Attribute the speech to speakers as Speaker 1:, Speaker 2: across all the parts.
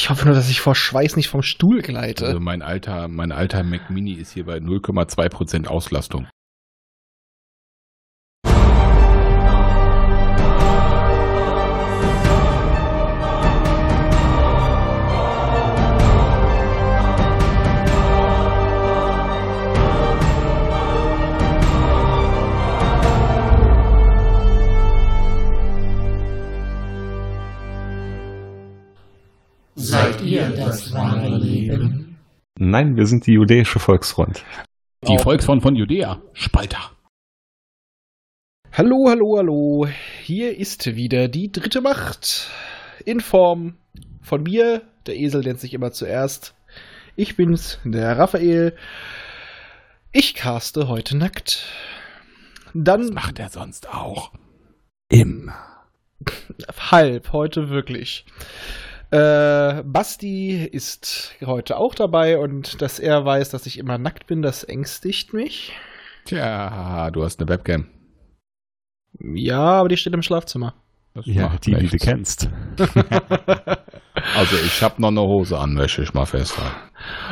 Speaker 1: Ich hoffe nur, dass ich vor Schweiß nicht vom Stuhl gleite.
Speaker 2: Also mein alter, mein alter Mac Mini ist hier bei 0,2% Auslastung.
Speaker 3: Das wahre Leben?
Speaker 4: Nein, wir sind die judäische Volksfront.
Speaker 2: Die Volksfront von Judäa, Spalter.
Speaker 1: Hallo, hallo, hallo. Hier ist wieder die dritte Macht. In Form von mir. Der Esel nennt sich immer zuerst. Ich bin's, der Raphael. Ich caste heute nackt. Dann.
Speaker 2: Das macht er sonst auch.
Speaker 4: Immer.
Speaker 1: Halb, heute wirklich. Äh, Basti ist heute auch dabei und dass er weiß, dass ich immer nackt bin, das ängstigt mich.
Speaker 2: Tja, du hast eine Webcam.
Speaker 1: Ja, aber die steht im Schlafzimmer.
Speaker 2: Das
Speaker 4: Ja,
Speaker 2: macht
Speaker 4: die, die du
Speaker 2: nichts.
Speaker 4: kennst.
Speaker 2: Also ich habe noch eine Hose an, möchte ich mal festhalten.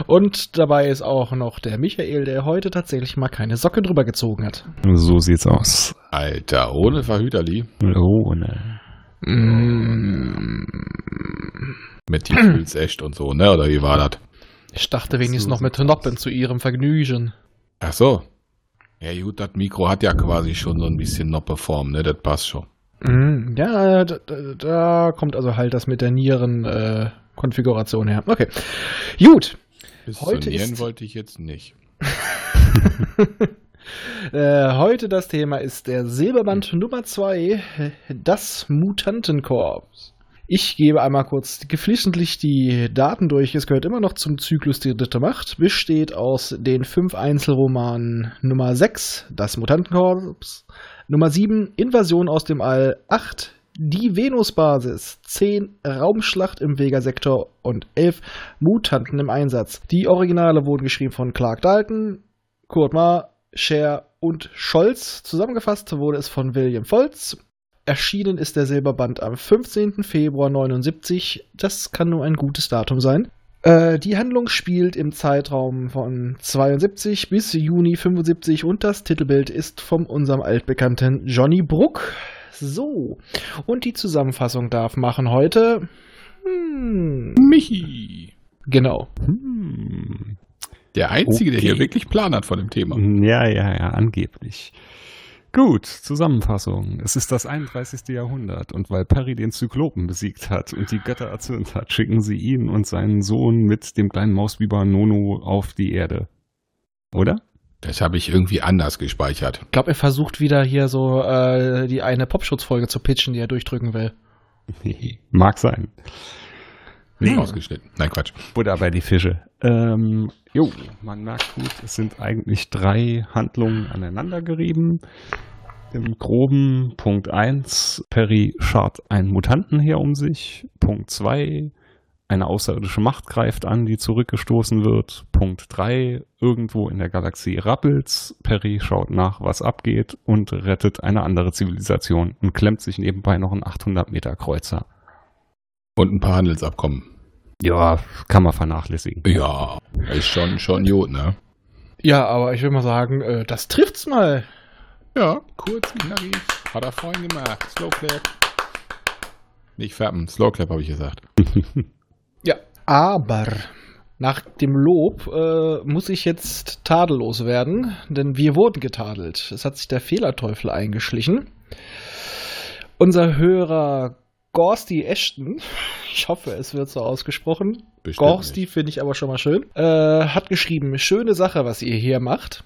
Speaker 1: Und dabei ist auch noch der Michael, der heute tatsächlich mal keine Socke drüber gezogen hat.
Speaker 4: So sieht's aus.
Speaker 2: Alter, ohne Verhüterli.
Speaker 4: Oh, ne.
Speaker 1: Mm.
Speaker 2: Mit die fühlt's echt und so, ne? Oder wie war das?
Speaker 1: Ich dachte wenigstens
Speaker 4: So
Speaker 1: noch mit Noppen zu ihrem Vergnügen.
Speaker 2: Ach so. Ja gut, das Mikro hat ja quasi schon so ein bisschen Noppeform, ne? Das passt schon.
Speaker 1: Mm, Ja, da, da, da kommt also halt das mit der Nieren-Konfiguration her. Okay. Gut.
Speaker 2: Bis
Speaker 1: Heute
Speaker 2: zu Nieren
Speaker 1: ist-
Speaker 2: wollte ich jetzt nicht.
Speaker 1: Äh, heute das Thema ist der Silberband Nummer 2, das Mutantenkorps. Ich gebe einmal kurz geflissentlich die Daten durch. Es gehört immer noch zum Zyklus Die dritte Macht. Besteht aus den fünf Einzelromanen Nummer 6, das Mutantenkorps, Nummer 7, Invasion aus dem All, 8, die Venusbasis, 10, Raumschlacht im Vega-Sektor und 11, Mutanten im Einsatz. Die Originale wurden geschrieben von Clark Dalton, Kurt Ma, Scher und Scholz. Zusammengefasst wurde es von William Foltz. Erschienen ist der Silberband am 15. Februar 79. Das kann nur ein gutes Datum sein. Äh, die Handlung spielt im Zeitraum von 72 bis Juni 75 und das Titelbild ist von unserem altbekannten Johnny Bruck. So, und die Zusammenfassung darf machen heute. Hm,
Speaker 2: Michi.
Speaker 1: genau.
Speaker 4: Hm.
Speaker 2: Der Einzige, der
Speaker 4: Okay.
Speaker 2: hier wirklich Plan hat von dem Thema.
Speaker 4: Ja, ja, ja, angeblich. Gut, Zusammenfassung. Es ist das 31. Jahrhundert und weil Perry den Zyklopen besiegt hat und die Götter erzürnt hat, schicken sie ihn und seinen Sohn mit dem kleinen Mausbiber Nono auf die Erde. Oder?
Speaker 2: Das habe ich irgendwie anders gespeichert.
Speaker 1: Ich glaube, er versucht wieder hier so äh, die eine Popschutzfolge zu pitchen, die er durchdrücken will.
Speaker 4: Mag sein.
Speaker 2: Nee,
Speaker 4: Hm.
Speaker 2: ausgeschnitten. Nein, Quatsch.
Speaker 4: Buddha bei die Fische. Ähm, jo, man merkt gut, es sind eigentlich drei Handlungen aneinander gerieben. Im groben Punkt 1, Perry schart einen Mutanten her um sich. Punkt 2, eine außerirdische Macht greift an, die zurückgestoßen wird. Punkt 3, irgendwo in der Galaxie rappelt's. Perry schaut nach, was abgeht und rettet eine andere Zivilisation und klemmt sich nebenbei noch einen 800 Meter Kreuzer.
Speaker 2: Und ein paar Handelsabkommen.
Speaker 4: Ja, kann man vernachlässigen.
Speaker 2: Ja, ist schon, schon gut, ne?
Speaker 1: Ja, aber ich will mal sagen, äh, das trifft's mal.
Speaker 2: Ja, kurz, knackig. Hat er vorhin gemacht. Slow Clap. Nicht färben, Slow Clap habe ich gesagt.
Speaker 1: Ja, aber nach dem Lob äh, muss ich jetzt tadellos werden, denn wir wurden getadelt. Es hat sich der Fehlerteufel eingeschlichen. Unser Hörer Gorsti Ashton, ich hoffe, es wird so ausgesprochen.
Speaker 2: Bestimmt
Speaker 1: Gorsti finde ich aber schon mal schön. Äh, hat geschrieben, schöne Sache, was ihr hier macht.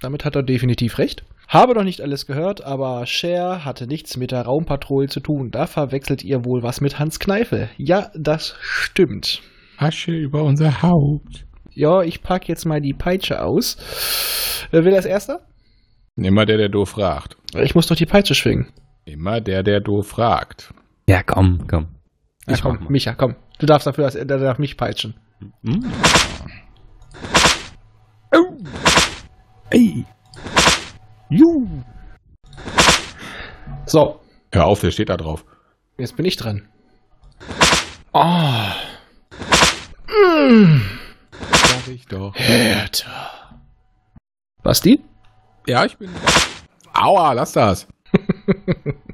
Speaker 1: Damit hat er definitiv recht. Habe noch nicht alles gehört, aber Cher hatte nichts mit der Raumpatrouille zu tun. Da verwechselt ihr wohl was mit Hans Kneifel. Ja, das stimmt.
Speaker 2: Asche über unser Haupt.
Speaker 1: Ja, ich pack jetzt mal die Peitsche aus. Wer will als erster?
Speaker 2: Immer der, der doof fragt.
Speaker 1: Ich muss doch die Peitsche schwingen.
Speaker 2: Immer der, der doof fragt.
Speaker 4: Ja, komm, komm.
Speaker 1: Ja,
Speaker 4: Ich
Speaker 1: komm,
Speaker 4: mach mal.
Speaker 1: Micha, komm. Du darfst dafür, dass er darf mich peitschen.
Speaker 4: Hm? Oh. Ey. Juhu.
Speaker 1: So,
Speaker 2: Hör auf, der steht da drauf.
Speaker 1: jetzt bin ich dran. Oh.
Speaker 2: Sag ich doch.
Speaker 1: Hertha. Was die?
Speaker 2: Ja, ich bin. Aua, lass das.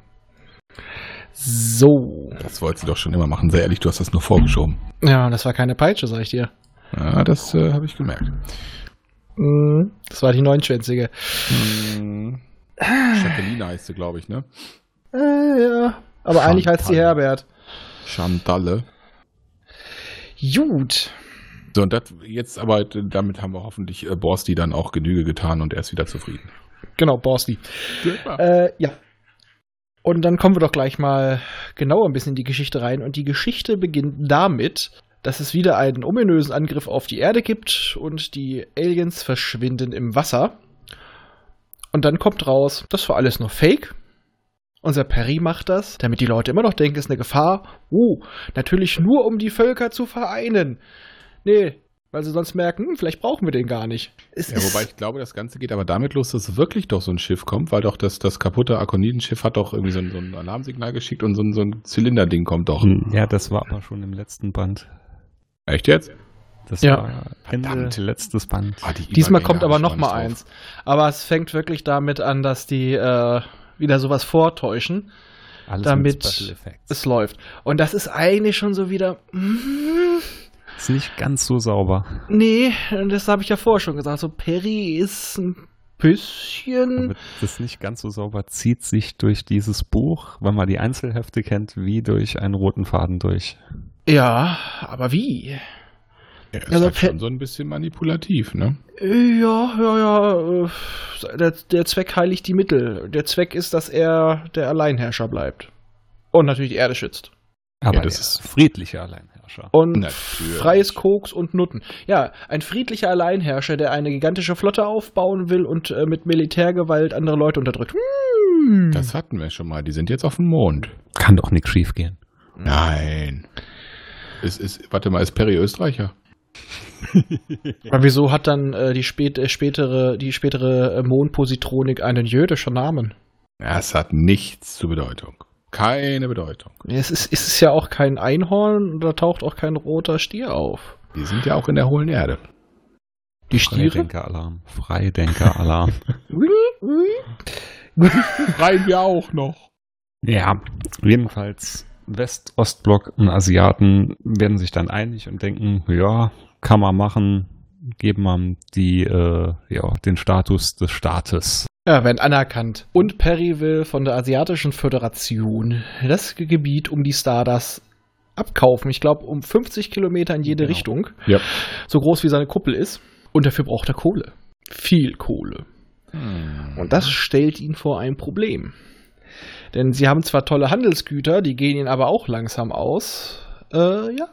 Speaker 1: So.
Speaker 2: Das wolltest du doch schon immer machen. Sehr ehrlich, du hast das nur vorgeschoben.
Speaker 1: Ja, das war keine Peitsche, sag ich dir.
Speaker 2: Ja, das äh, habe ich gemerkt.
Speaker 1: Mhm. Das war die neunschwänzige.
Speaker 2: Jacqueline heißt sie, glaube ich, ne?
Speaker 1: Äh, ja. Aber eigentlich heißt sie. Herbert.
Speaker 2: Chantalle.
Speaker 1: Gut.
Speaker 2: So, und das jetzt aber, damit haben wir hoffentlich äh, Borsti dann auch Genüge getan und er ist wieder zufrieden.
Speaker 1: Genau, Borsti. Äh, ja. Und dann kommen wir doch gleich mal genauer ein bisschen in die Geschichte rein. Und die Geschichte beginnt damit, dass es wieder einen ominösen Angriff auf die Erde gibt und die Aliens verschwinden im Wasser. Und dann kommt raus, das war alles nur Fake. Unser Perry macht das, damit die Leute immer noch denken, es ist eine Gefahr. Oh, natürlich nur um die Völker zu vereinen. Nee, weil sie sonst merken, hm, vielleicht brauchen wir den gar nicht. Es
Speaker 2: Ja, wobei ich glaube, das Ganze geht aber damit los, dass wirklich doch so ein Schiff kommt, weil doch das, das kaputte Akonidenschiff hat doch irgendwie so ein, so ein Alarmsignal geschickt und so ein, so ein Zylinderding kommt doch.
Speaker 4: Hm, Ja, das war aber schon im letzten Band.
Speaker 2: Echt jetzt?
Speaker 4: Das
Speaker 1: Ja.
Speaker 4: war Ende
Speaker 2: Verdammt.
Speaker 4: letztes Band.
Speaker 2: Ah, die
Speaker 1: Diesmal kommt aber noch mal eins. Aber es fängt wirklich damit an, dass die äh, wieder sowas vortäuschen.
Speaker 4: Alles
Speaker 1: damit. Es läuft. Und das ist eigentlich schon so wieder. mm,
Speaker 4: ist nicht ganz so sauber.
Speaker 1: Nee, das habe ich ja vorher schon gesagt. So, Perry ist ein bisschen.
Speaker 4: Aber das nicht ganz so sauber zieht sich durch dieses Buch, wenn man die Einzelhefte kennt, wie durch einen roten Faden durch.
Speaker 1: Ja, aber wie?
Speaker 2: Ja, ist
Speaker 1: Also
Speaker 2: halt schon so ein bisschen manipulativ, ne?
Speaker 1: Ja, ja, ja. äh, Der, der Zweck heiligt die Mittel. Der Zweck ist, dass er der Alleinherrscher bleibt. Und natürlich die Erde schützt.
Speaker 4: Aber
Speaker 2: das
Speaker 4: das
Speaker 2: ist-
Speaker 4: friedlicher Alleinherrscher.
Speaker 1: Und
Speaker 2: Natürlich.
Speaker 1: freies Koks und Nutten. Ja, ein friedlicher Alleinherrscher, der eine gigantische Flotte aufbauen will und äh, mit Militärgewalt andere Leute unterdrückt. Hm.
Speaker 2: Das hatten wir schon mal. Die sind jetzt auf dem Mond.
Speaker 4: Kann doch nichts schief gehen.
Speaker 2: Nein. Ist, ist, warte mal, ist Perry Österreicher?
Speaker 1: Aber wieso hat dann äh, die, spät, äh, spätere, die spätere äh, Mondpositronik einen jüdischen Namen?
Speaker 2: Es hat nichts zur Bedeutung. Keine Bedeutung.
Speaker 1: Es ist, es ist ja auch kein Einhorn, da taucht auch kein roter Stier auf.
Speaker 2: Die sind ja auch in der hohlen Erde.
Speaker 1: Die Stiere?
Speaker 4: Freidenker-Alarm. Freidenker-Alarm.
Speaker 2: Rein wir auch noch.
Speaker 4: ja, jedenfalls West-Ostblock und Asiaten werden sich dann einig und denken, ja, kann man machen, geben man die, äh, ja, den Status des Staates.
Speaker 1: Ja, werden anerkannt. Und Perry will von der Asiatischen Föderation das Ge- Gebiet um die Stardust abkaufen. Ich glaube, um 50 Kilometer in jede
Speaker 4: Genau.
Speaker 1: Richtung.
Speaker 2: Ja.
Speaker 1: So groß wie seine Kuppel ist. Und dafür braucht er Kohle. Viel Kohle. Und das stellt ihn vor ein Problem. Denn sie haben zwar tolle Handelsgüter, die gehen ihnen aber auch langsam aus. Äh, ja.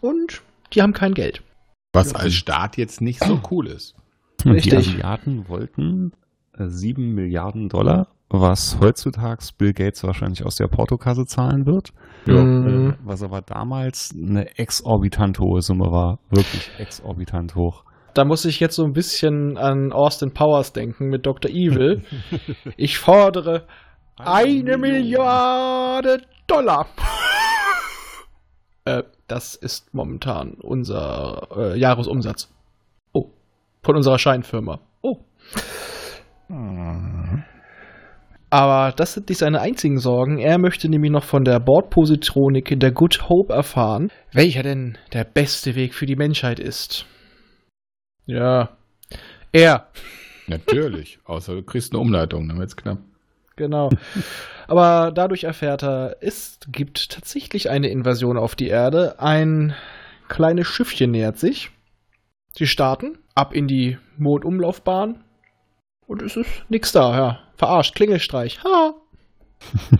Speaker 1: Und die haben kein Geld.
Speaker 2: Was als Staat jetzt nicht so cool ist.
Speaker 4: Und die
Speaker 1: Richtig.
Speaker 4: Asiaten wollten äh, 7 Milliarden Dollar, was heutzutage Bill Gates wahrscheinlich aus der Portokasse zahlen wird.
Speaker 1: Mhm.
Speaker 4: Äh, was aber damals eine exorbitant hohe Summe war. Wirklich exorbitant hoch.
Speaker 1: Da muss ich jetzt so ein bisschen an Austin Powers denken mit Dr. Evil. Ich fordere eine Milliarde Dollar. äh, das ist momentan unser äh, Jahresumsatz. Oh. Von unserer Scheinfirma. Oh. Aber das sind nicht seine einzigen Sorgen. Er möchte nämlich noch von der Bordpositronik der Good Hope erfahren, welcher denn der beste Weg für die Menschheit ist. Ja. Er.
Speaker 2: Natürlich. Außer du kriegst eine Umleitung, dann wird's knapp.
Speaker 1: Genau. Aber dadurch erfährt er, es gibt tatsächlich eine Invasion auf die Erde. Ein kleines Schiffchen nähert sich. Sie starten ab in die Mondumlaufbahn. Und es ist nix da, ja. Verarscht, Klingelstreich. Ha!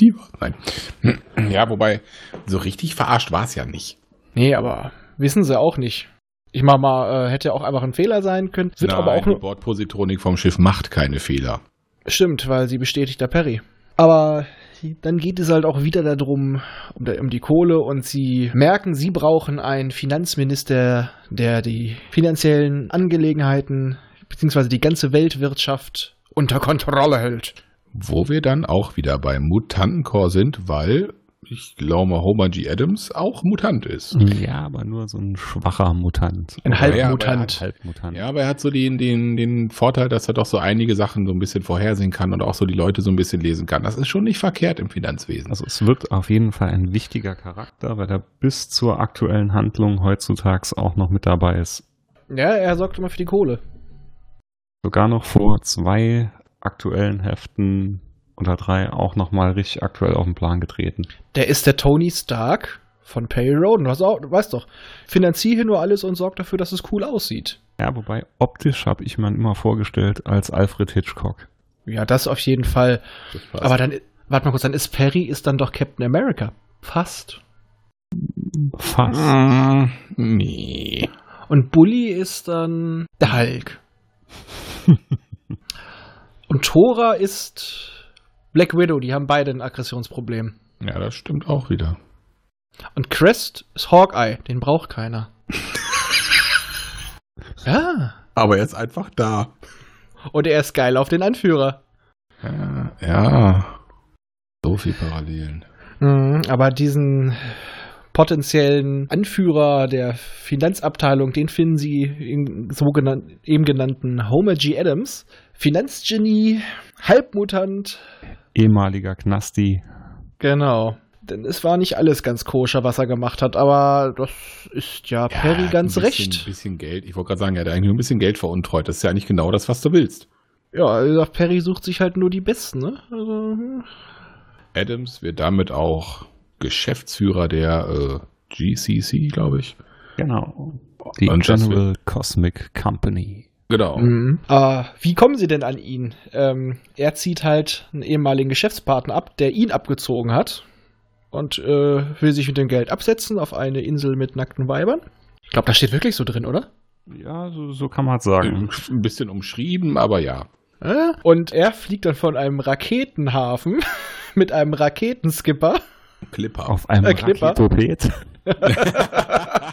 Speaker 2: Die war. Nein. Ja, wobei, so richtig verarscht war es ja nicht.
Speaker 1: Nee, aber wissen sie auch nicht. Ich mach mal, äh, hätte auch einfach ein Fehler sein können. Wird
Speaker 2: Nein,
Speaker 1: aber auch
Speaker 2: die
Speaker 1: nur.
Speaker 2: Bordpositronik vom Schiff macht keine Fehler.
Speaker 1: Stimmt, weil sie bestätigt der Perry. Aber dann geht es halt auch wieder darum, um, um die Kohle und sie merken, sie brauchen einen Finanzminister, der die finanziellen Angelegenheiten beziehungsweise die ganze Weltwirtschaft unter Kontrolle hält.
Speaker 2: Wo wir dann auch wieder beim Mutantenchor sind, weil ich glaube, Homer G. Adams auch Mutant ist.
Speaker 4: Ja, aber nur so ein schwacher Mutant.
Speaker 1: Ein
Speaker 2: Ja,
Speaker 1: Halbmutant.
Speaker 2: aber
Speaker 4: Halbmutant.
Speaker 2: Ja, aber er hat so den, den, den Vorteil, dass er doch so einige Sachen so ein bisschen vorhersehen kann und auch so die Leute so ein bisschen lesen kann. Das ist schon nicht verkehrt im Finanzwesen.
Speaker 4: Also es wird auf jeden Fall ein wichtiger Charakter, weil er bis zur aktuellen Handlung heutzutage auch noch mit dabei ist.
Speaker 1: Ja, er sorgt immer für die Kohle.
Speaker 4: Sogar noch vor zwei aktuellen Heften oder drei auch nochmal richtig aktuell auf den Plan getreten.
Speaker 1: Der ist der Tony Stark von Perry Roden. Du, hast auch, du weißt doch, finanziere nur alles und sorg dafür, dass es cool aussieht.
Speaker 4: Ja, wobei optisch habe ich mir immer vorgestellt als Alfred Hitchcock.
Speaker 1: Ja, das auf jeden Fall. Aber dann, warte mal kurz, dann ist Perry ist dann doch Captain America. Fast.
Speaker 4: Fast.
Speaker 2: Mm, nee.
Speaker 1: Und Bully ist dann der Hulk. und Thora ist Black Widow. Die haben beide ein Aggressionsproblem.
Speaker 2: Ja, das stimmt auch wieder.
Speaker 1: Und Crest ist Hawkeye. Den braucht keiner. ja.
Speaker 2: Aber er ist einfach da.
Speaker 1: Und er ist geil auf den Anführer.
Speaker 2: Ja, ja. So viel Parallelen.
Speaker 1: Mhm, aber diesen potenziellen Anführer der Finanzabteilung, den finden sie im sogenannten, eben genannten Homer G. Adams. Finanzgenie, Halbmutant,
Speaker 4: Ehemaliger Knasti.
Speaker 1: genau. Denn es war nicht alles ganz koscher, was er gemacht hat, aber das ist ja, Perry
Speaker 2: Ja,
Speaker 1: ganz
Speaker 2: ein bisschen,
Speaker 1: recht.
Speaker 2: bisschen Geld. Ich wollte gerade sagen, er hat eigentlich nur ein bisschen Geld veruntreut. Das ist ja eigentlich genau das, was du willst.
Speaker 1: Ja, wie gesagt, Perry sucht sich halt nur die Besten, ne? Also, hm.
Speaker 2: Adams wird damit auch Geschäftsführer der äh, GCC, glaube ich.
Speaker 4: Genau. Die
Speaker 2: Und
Speaker 4: General Cosmic Company.
Speaker 2: Genau.
Speaker 1: Mhm. Äh, wie kommen sie denn an ihn? Ähm, er zieht halt einen ehemaligen Geschäftspartner ab, der ihn abgezogen hat und äh, will sich mit dem Geld absetzen auf eine Insel mit nackten Weibern. Ich glaube, das steht wirklich so drin, oder?
Speaker 4: Ja, so, so kann man es sagen.
Speaker 2: Ein bisschen umschrieben, aber ja.
Speaker 1: Äh? Und er fliegt dann von einem Raketenhafen mit einem Raketenskipper
Speaker 2: Clipper.
Speaker 4: Auf einem
Speaker 1: Äh, Clipper.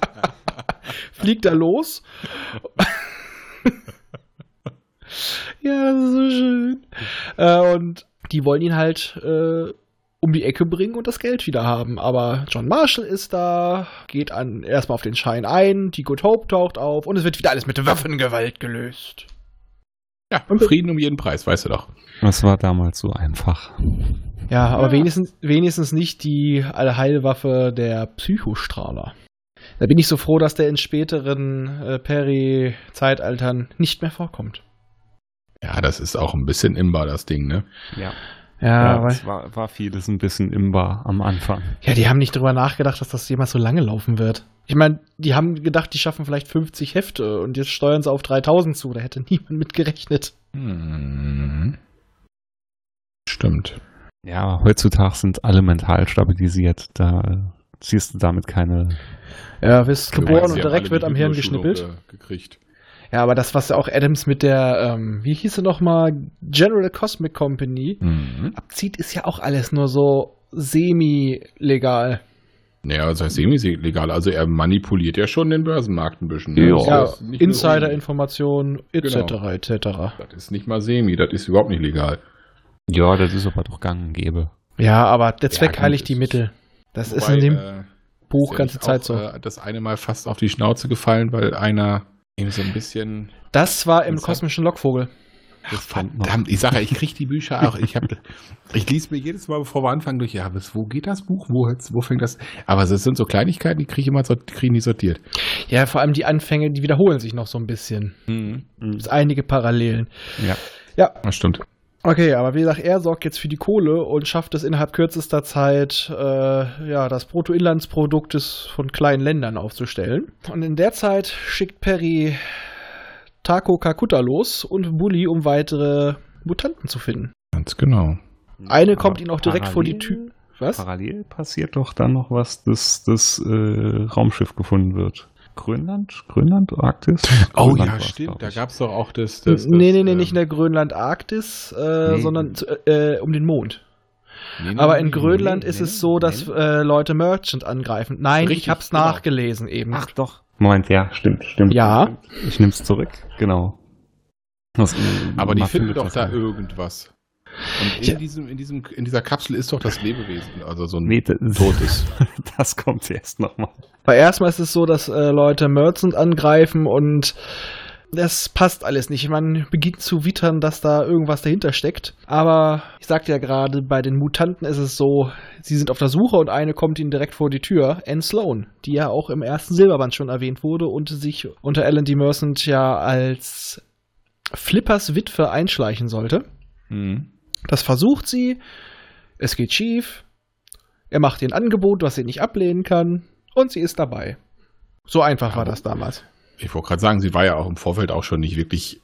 Speaker 1: Fliegt er los. ja, das ist so schön. Äh, und die wollen ihn halt äh, um die Ecke bringen und das Geld wieder haben. Aber John Marshall ist da, geht an erstmal auf den Schein ein, die Good Hope taucht auf und es wird wieder alles mit Waffengewalt gelöst.
Speaker 2: Ja, Frieden um jeden Preis, weißt du doch.
Speaker 4: Das war damals so einfach.
Speaker 1: Ja, aber Wenigstens, wenigstens nicht die Allheilwaffe der Psychostrahler. Da bin ich so froh, dass der in späteren äh, Peri-Zeitaltern nicht mehr vorkommt.
Speaker 2: Ja, das ist auch ein bisschen imbar, das Ding, ne?
Speaker 4: Ja.
Speaker 1: Ja,
Speaker 4: Ja,
Speaker 1: weil,
Speaker 4: es war, war vieles ein bisschen imbar am Anfang.
Speaker 1: ja, die haben nicht drüber nachgedacht, dass das jemals so lange laufen wird. Ich meine, die haben gedacht, die schaffen vielleicht 50 Hefte und jetzt steuern sie auf 3000 zu. Da hätte niemand mit gerechnet.
Speaker 2: Hm. Stimmt.
Speaker 4: Ja, heutzutage sind alle mental stabilisiert. Da siehst du damit keine.
Speaker 1: Ja, wirst
Speaker 2: Du
Speaker 1: geboren und direkt wird am Hirn geschnippelt.
Speaker 2: äh, gekriegt.
Speaker 1: Ja, aber das, was auch Adams mit der, ähm, wie hieß sie nochmal, General Cosmic Company
Speaker 2: Mhm.
Speaker 1: abzieht, ist ja auch alles nur so semi-legal.
Speaker 2: Naja, das heißt semi-legal. Also er manipuliert ja schon den Börsenmarkt ein bisschen. ne?
Speaker 4: Ja.
Speaker 1: Ja,
Speaker 2: ist semi.
Speaker 1: Insider-Informationen etc.
Speaker 2: Genau.
Speaker 1: etc.
Speaker 2: Das ist nicht mal semi, das ist überhaupt nicht legal.
Speaker 4: Ja, das ist aber doch gang und gäbe.
Speaker 1: Ja, aber der
Speaker 2: Ja,
Speaker 1: Zweck
Speaker 2: gut,
Speaker 1: heiligt die Mittel. Das ist
Speaker 2: Wobei,
Speaker 1: in dem
Speaker 2: äh,
Speaker 1: Buch
Speaker 2: ist ja
Speaker 1: ganze Zeit
Speaker 2: auch,
Speaker 1: so.
Speaker 2: Äh, das eine Mal fast auf die Schnauze gefallen, weil einer ihm so ein bisschen.
Speaker 1: Das war im kosmischen Lockvogel.
Speaker 4: Noch.
Speaker 2: Verdammt, ich sage, ja, ich kriege die Bücher auch. Ich, hab, ich lese mir jedes Mal, bevor wir anfangen, durch. Ja, bis wo geht das Buch? Wo, wo fängt das? Aber es sind so Kleinigkeiten, die kriege ich immer die kriegen die sortiert.
Speaker 1: Ja, vor allem die Anfänge, die wiederholen sich noch so ein bisschen.
Speaker 4: Mhm.
Speaker 1: Es einige Parallelen.
Speaker 4: Ja.
Speaker 1: Ja,
Speaker 2: Das stimmt.
Speaker 1: okay, aber wie gesagt, er sorgt jetzt für die Kohle und schafft es innerhalb kürzester Zeit, äh, ja, das Bruttoinlandsprodukt von kleinen Ländern aufzustellen. Und in der Zeit schickt Perry Taco Kakuta los und Bully, um weitere Mutanten zu finden.
Speaker 2: Ganz genau.
Speaker 1: Eine kommt ihn auch direkt vor die
Speaker 4: Parallel-
Speaker 1: Tür. Was?
Speaker 4: Parallel passiert doch dann noch was, dass das äh, Raumschiff gefunden wird. Grönland? Grönland? Arktis?
Speaker 2: Oh
Speaker 4: Grönland
Speaker 2: ja,
Speaker 4: war's,
Speaker 2: stimmt. Da gab es doch auch das. das, das
Speaker 1: nee, nee, nee,
Speaker 2: ähm,
Speaker 1: nicht in der Grönland-Arktis, äh,
Speaker 4: Nee.
Speaker 1: sondern äh, um den Mond.
Speaker 2: nee,
Speaker 1: Aber in Grönland
Speaker 4: nee,
Speaker 1: ist es so, dass äh, Leute Merchant angreifen. Nein,
Speaker 2: Richtig,
Speaker 1: ich hab's
Speaker 2: genau.
Speaker 1: nachgelesen eben.
Speaker 4: Ach doch. Moment, ja, stimmt, stimmt.
Speaker 1: Ja.
Speaker 4: Stimmt. Ich nehm's zurück, genau. Das,
Speaker 2: Aber die finden
Speaker 4: findet
Speaker 2: doch da
Speaker 4: auch.
Speaker 2: irgendwas. Und in,
Speaker 1: Ja.
Speaker 2: diesem, in, diesem, in dieser Kapsel ist doch das Lebewesen, also so ein
Speaker 4: Nee, das,
Speaker 2: totes.
Speaker 4: das kommt erst nochmal.
Speaker 1: Weil erstmal ist es so, dass äh, Leute Merchant angreifen und das passt alles nicht. Man beginnt zu wittern, dass da irgendwas dahinter steckt. Aber ich sagte ja gerade, bei den Mutanten ist es so, sie sind auf der Suche und eine kommt ihnen direkt vor die Tür. Anne Sloan, die ja auch im ersten Silberband schon erwähnt wurde und sich unter Alan D. Merchant ja als Flippers Witwe einschleichen sollte.
Speaker 2: Mhm.
Speaker 1: Das versucht sie. Es geht schief. Er macht ihr ein Angebot, was sie nicht ablehnen kann. Und sie ist dabei. So einfach war das damals.
Speaker 2: Ich wollte gerade sagen, sie war ja auch im Vorfeld auch schon nicht wirklich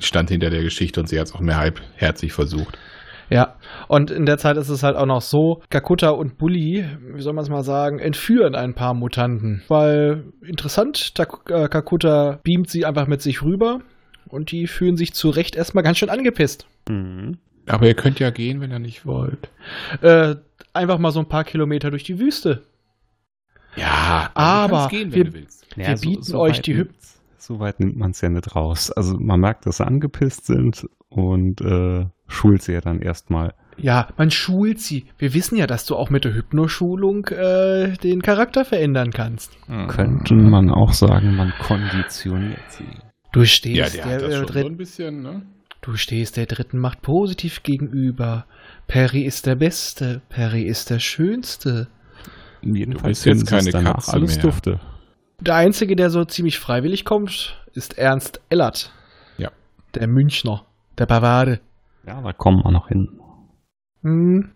Speaker 2: stand hinter der Geschichte und sie hat es auch mehr halbherzig versucht.
Speaker 1: Ja, und in der Zeit ist es halt auch noch so, Kakuta und Bully, wie soll man es mal sagen, entführen ein paar Mutanten. Weil, interessant, äh, Kakuta beamt sie einfach mit sich rüber und die fühlen sich zu Recht erstmal ganz schön angepisst.
Speaker 4: Mhm.
Speaker 2: Aber ihr könnt ja gehen, wenn ihr nicht wollt.
Speaker 1: Äh, einfach mal so ein paar Kilometer durch die Wüste.
Speaker 2: Ja,
Speaker 1: Aber
Speaker 2: du kannst gehen, wenn
Speaker 1: wir-
Speaker 2: du willst.
Speaker 1: Wir bieten euch
Speaker 4: weit
Speaker 1: die
Speaker 4: nimmt- So weit nimmt man es ja nicht raus. Also man merkt, dass sie angepisst sind und äh, schult sie ja dann erstmal.
Speaker 1: Ja, man schult sie. Wir wissen ja, dass du auch mit der Hypnoschulung äh, den Charakter verändern kannst.
Speaker 2: Mhm.
Speaker 4: Könnte man auch sagen, man konditioniert sie.
Speaker 1: Du
Speaker 2: Ja,
Speaker 1: stehst,
Speaker 2: der
Speaker 1: der, äh,
Speaker 2: schon so
Speaker 1: dritt-
Speaker 2: ein bisschen, ne?
Speaker 1: du stehst der dritten Macht positiv gegenüber. Perry ist der Beste. Perry ist der Schönste.
Speaker 4: Jedenfalls
Speaker 2: bist jetzt keine
Speaker 4: danach
Speaker 2: Katze
Speaker 4: alles
Speaker 2: mehr.
Speaker 4: dufte.
Speaker 1: Der Einzige, der so ziemlich freiwillig kommt, ist Ernst Ellert.
Speaker 2: Ja.
Speaker 1: Der Münchner. Der Bavade.
Speaker 4: Ja, da kommen wir noch hin.
Speaker 1: Hm.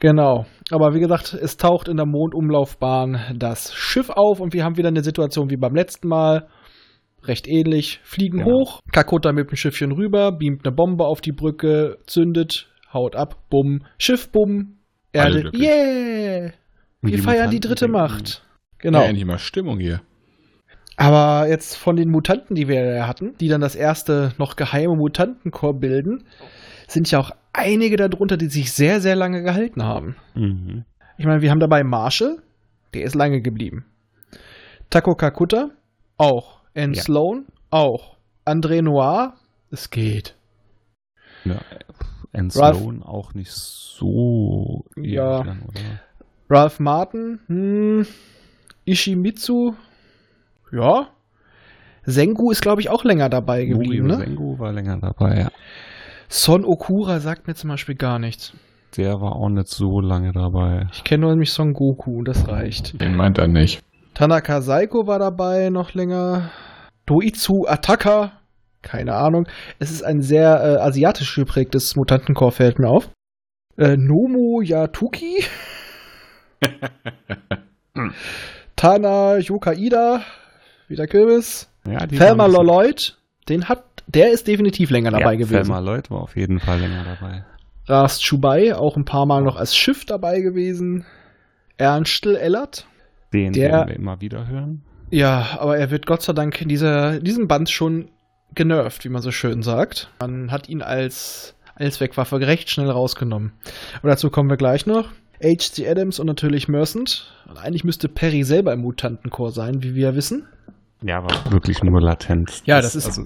Speaker 1: Genau. Aber wie gesagt, es taucht in der Mondumlaufbahn das Schiff auf und wir haben wieder eine Situation wie beim letzten Mal. Recht ähnlich. Fliegen
Speaker 4: Ja.
Speaker 1: hoch, Kakota mit dem Schiffchen rüber, beamt eine Bombe auf die Brücke, zündet, haut ab, bumm, Schiff, bumm, Erde, yeah! Wir
Speaker 4: die
Speaker 1: feiern die dritte Macht. Genau.
Speaker 2: Ja, mal Stimmung hier.
Speaker 1: Aber jetzt von den Mutanten, die wir ja hatten, die dann das erste noch geheime Mutantenkorps bilden, sind ja auch einige darunter, die sich sehr, sehr lange gehalten haben.
Speaker 4: Mhm.
Speaker 1: Ich meine, wir haben dabei Marshall, der ist lange geblieben. Taco Kakuta, auch. Anne
Speaker 4: Ja.
Speaker 1: Sloan, auch. André Noir, es geht.
Speaker 4: Ja, Anne
Speaker 1: Ralph-
Speaker 4: Sloan auch nicht so
Speaker 1: Ja.
Speaker 4: lang, oder?
Speaker 1: Ralph Martin, hm, Ishimitsu, ja. Sengu ist, glaube ich, auch länger dabei geblieben, ne?
Speaker 4: Sengu war länger dabei, ja.
Speaker 1: Son Okura sagt mir zum Beispiel gar nichts.
Speaker 4: Der war auch nicht so lange dabei.
Speaker 1: Ich kenne nur nämlich Son Goku und das reicht.
Speaker 2: Den meint er nicht.
Speaker 1: Tanaka Saiko war dabei noch länger. Doitsu Ataka, keine Ahnung. Es ist ein sehr äh, asiatisch geprägtes Mutantenkorps, fällt mir auf. Äh, Nomo Yatuki. Tana Yokaida, wieder Kürbis.
Speaker 4: Ja,
Speaker 1: Thelma Loloid, den hat, der ist definitiv länger dabei
Speaker 4: ja,
Speaker 1: gewesen.
Speaker 4: Thelma Lloyd war auf jeden Fall länger dabei.
Speaker 1: Rast Chubai, auch ein paar Mal noch als Schiff dabei gewesen. Ernstl Ellert.
Speaker 4: Den
Speaker 1: Der-
Speaker 4: werden wir immer wieder hören.
Speaker 1: Ja, aber er wird Gott sei Dank in dieser, diesem Band schon genervt, wie man so schön sagt. Man hat ihn als Allzweckwaffe recht schnell rausgenommen. Und dazu kommen wir gleich noch. H.C. Adams und natürlich Mercent. Und eigentlich müsste Perry selber im Mutantenchor sein, wie wir ja wissen.
Speaker 4: Ja, aber wirklich nur latent.
Speaker 1: Ja, das ist-
Speaker 4: also,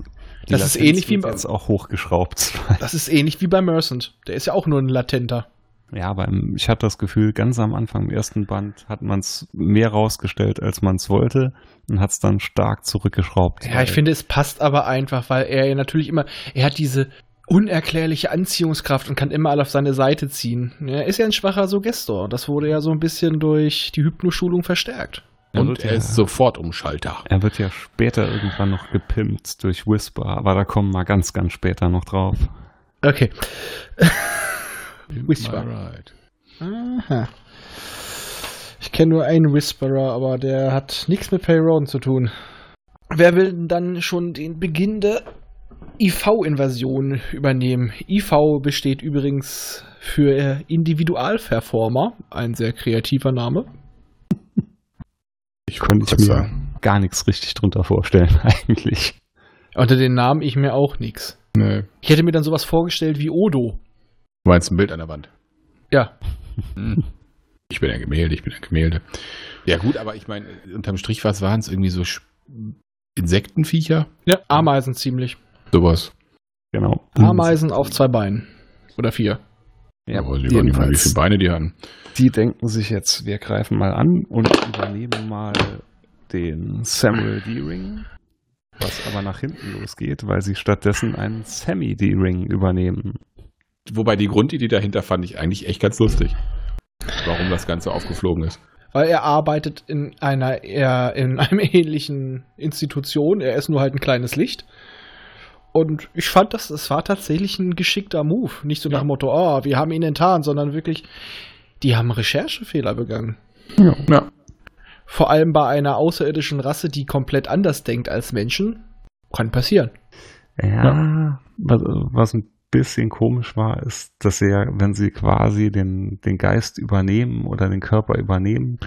Speaker 1: das ist
Speaker 4: Latenz
Speaker 1: ähnlich wie bei-
Speaker 4: jetzt auch hochgeschraubt.
Speaker 1: Das ist ähnlich wie bei Mercent. Der ist ja auch nur ein Latenter.
Speaker 4: Ja, aber ich hatte das Gefühl, ganz am Anfang im ersten Band hat man es mehr rausgestellt, als man es wollte und hat es dann stark zurückgeschraubt.
Speaker 1: Ja, ich finde, es passt aber einfach, weil er ja natürlich immer, er hat diese unerklärliche Anziehungskraft und kann immer alle auf seine Seite ziehen. Er ist ja ein schwacher Suggestor. Das wurde ja so ein bisschen durch die Hypnoschulung verstärkt.
Speaker 4: Er
Speaker 2: Und er
Speaker 4: ja-
Speaker 2: ist sofort Umschalter.
Speaker 4: Er wird ja später irgendwann noch gepimpt durch Whisper, aber da kommen wir ganz, ganz später noch drauf.
Speaker 1: Okay. Whisper.
Speaker 2: Alright.
Speaker 1: Aha. Ich kenne nur einen Whisperer, aber der hat nichts mit Payron zu tun. Wer will denn dann schon den Beginn der IV-Invasion übernehmen? IV besteht übrigens für Individualperformer, ein sehr kreativer Name.
Speaker 2: Ich kurz
Speaker 4: mir
Speaker 2: sagen.
Speaker 4: gar nichts richtig drunter vorstellen, eigentlich.
Speaker 1: Unter den Namen ich mir auch nichts.
Speaker 2: Nee.
Speaker 1: Ich hätte mir dann sowas vorgestellt wie Odo.
Speaker 2: Du meinst ein Bild an der Wand?
Speaker 1: Ja,
Speaker 2: Hm. Ich bin ein Gemälde, ich bin ein Gemälde. Ja gut, aber ich meine, unterm Strich, was waren es? Irgendwie so Insektenviecher?
Speaker 1: ja Ameisen ziemlich.
Speaker 2: Sowas.
Speaker 4: Genau.
Speaker 1: Ameisen auf zwei Beinen. Oder vier.
Speaker 4: Ja,
Speaker 2: Aber sie waren nicht mal, wie viele Beine die hatten.
Speaker 4: Die denken sich jetzt, wir greifen mal an und übernehmen mal den Samuel D-Ring, was aber nach hinten losgeht, weil sie stattdessen einen Sammy D-Ring übernehmen.
Speaker 2: Wobei die Grundidee dahinter fand ich eigentlich echt ganz lustig. Warum das Ganze aufgeflogen ist.
Speaker 1: Weil er arbeitet in einer eher in einem ähnlichen Institution. Er ist nur halt ein kleines Licht. Und ich fand, das, das war tatsächlich ein geschickter Move. Nicht so nach dem Motto, oh, wir haben ihn enttarnt, sondern wirklich, die haben Recherchefehler begangen.
Speaker 2: Ja.
Speaker 1: Vor allem bei einer außerirdischen Rasse, die komplett anders denkt als Menschen. Kann passieren.
Speaker 4: Ja, Was, was ein bisschen komisch war, ist, dass sie ja, wenn sie quasi den, den Geist übernehmen oder den Körper übernehmen,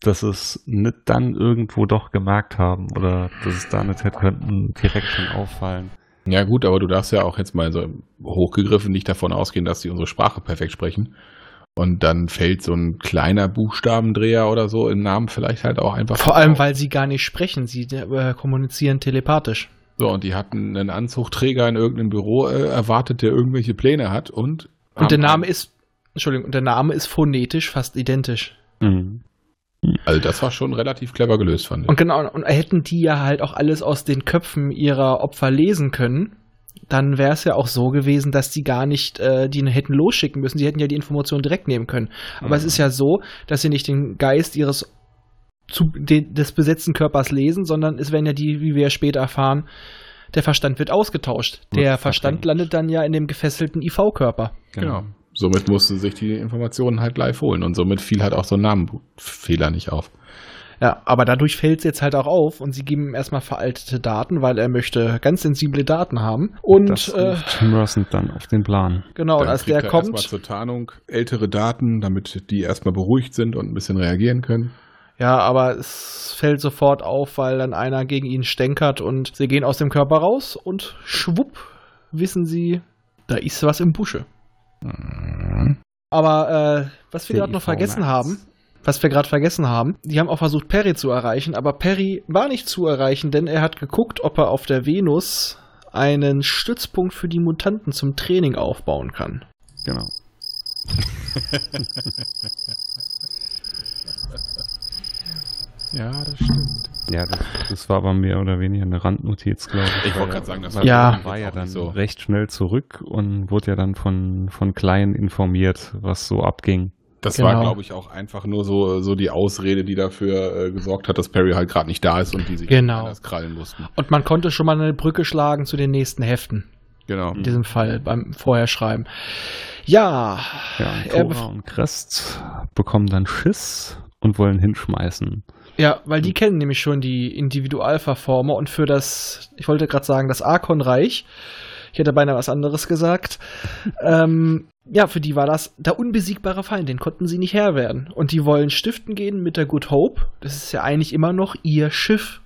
Speaker 4: dass es nicht dann irgendwo doch gemerkt haben oder dass es da nicht hätte könnten direkt schon auffallen.
Speaker 2: Ja gut, aber du darfst ja auch jetzt mal so hochgegriffen nicht davon ausgehen, dass sie unsere Sprache perfekt sprechen. Und dann fällt so ein kleiner Buchstabendreher oder so im Namen vielleicht halt auch einfach.
Speaker 1: Vor allem,
Speaker 2: auf.
Speaker 1: weil sie gar nicht sprechen. Sie äh, kommunizieren telepathisch.
Speaker 2: So, und die hatten einen Anzugträger in irgendeinem Büro äh, erwartet, der irgendwelche Pläne hat und.
Speaker 1: Und der Name ist, Entschuldigung, und der Name ist phonetisch fast identisch.
Speaker 4: Mhm.
Speaker 2: Also das war schon relativ clever gelöst, fand ich.
Speaker 1: Und genau, und hätten die ja halt auch alles aus den Köpfen ihrer Opfer lesen können, dann wäre es ja auch so gewesen, dass die gar nicht äh, die hätten losschicken müssen. Sie hätten ja die Information direkt nehmen können. Aber
Speaker 2: Mhm.
Speaker 1: es ist ja so, dass sie nicht den Geist ihres zu, de, des besetzten Körpers lesen, sondern es werden ja die, wie wir ja später erfahren, der Verstand wird ausgetauscht.
Speaker 4: Wird
Speaker 1: Der Verstand
Speaker 4: verdrängt.
Speaker 1: landet dann ja in dem gefesselten IV-Körper.
Speaker 2: genau. Somit mussten sich die Informationen halt live holen und somit fiel halt auch so ein Namenfehler nicht auf.
Speaker 1: Ja, aber dadurch fällt es jetzt halt auch auf und sie geben ihm erstmal veraltete Daten, weil er möchte ganz sensible Daten haben. Und
Speaker 4: Das
Speaker 1: äh,
Speaker 4: ruft Emerson dann auf den Plan.
Speaker 1: genau, und
Speaker 2: Dann
Speaker 1: als
Speaker 2: kriegt
Speaker 1: der
Speaker 2: er erstmal
Speaker 1: kommt,
Speaker 2: zur Tarnung ältere Daten, damit die erstmal beruhigt sind und ein bisschen reagieren können.
Speaker 1: Ja, aber es fällt sofort auf, weil dann einer gegen ihn stänkert und sie gehen aus dem Körper raus und schwupp wissen sie, da ist was im Busche. Aber äh, was wir gerade noch vergessen haben, was wir gerade vergessen haben, die haben auch versucht, Perry zu erreichen, aber Perry war nicht zu erreichen, denn er hat geguckt, ob er auf der Venus einen Stützpunkt für die Mutanten zum Training aufbauen kann.
Speaker 4: Genau.
Speaker 2: Ja, das stimmt.
Speaker 4: Ja, das, das war aber mehr oder weniger eine Randnotiz, glaube ich.
Speaker 2: Ich wollte gerade
Speaker 4: er-
Speaker 2: sagen, das
Speaker 4: weil
Speaker 1: Ja.
Speaker 4: er war ja dann
Speaker 2: so.
Speaker 4: recht schnell zurück und wurde ja dann von, von Klein informiert, was so abging.
Speaker 2: Das
Speaker 1: Genau.
Speaker 2: war, glaube ich, auch einfach nur so, so die Ausrede, die dafür äh, gesorgt hat, dass Perry halt gerade nicht da ist und die sich
Speaker 1: Genau.
Speaker 2: anders krallen mussten.
Speaker 1: Und man konnte schon mal eine Brücke schlagen zu den nächsten Heften.
Speaker 2: Genau.
Speaker 1: In diesem Fall beim Vorherschreiben. Ja,
Speaker 4: Ja, und
Speaker 1: er
Speaker 4: Cora und Crest bekommen dann Schiss und wollen hinschmeißen.
Speaker 1: Ja, weil die kennen nämlich schon die Individualverformer und für das, ich wollte gerade sagen, das Arkon-Reich, ich hätte beinahe was anderes gesagt, ähm, ja, für die war das der unbesiegbare Feind, den konnten sie nicht Herr werden. Und die wollen stiften gehen mit der Good Hope. Das ist ja eigentlich immer noch ihr Schiff.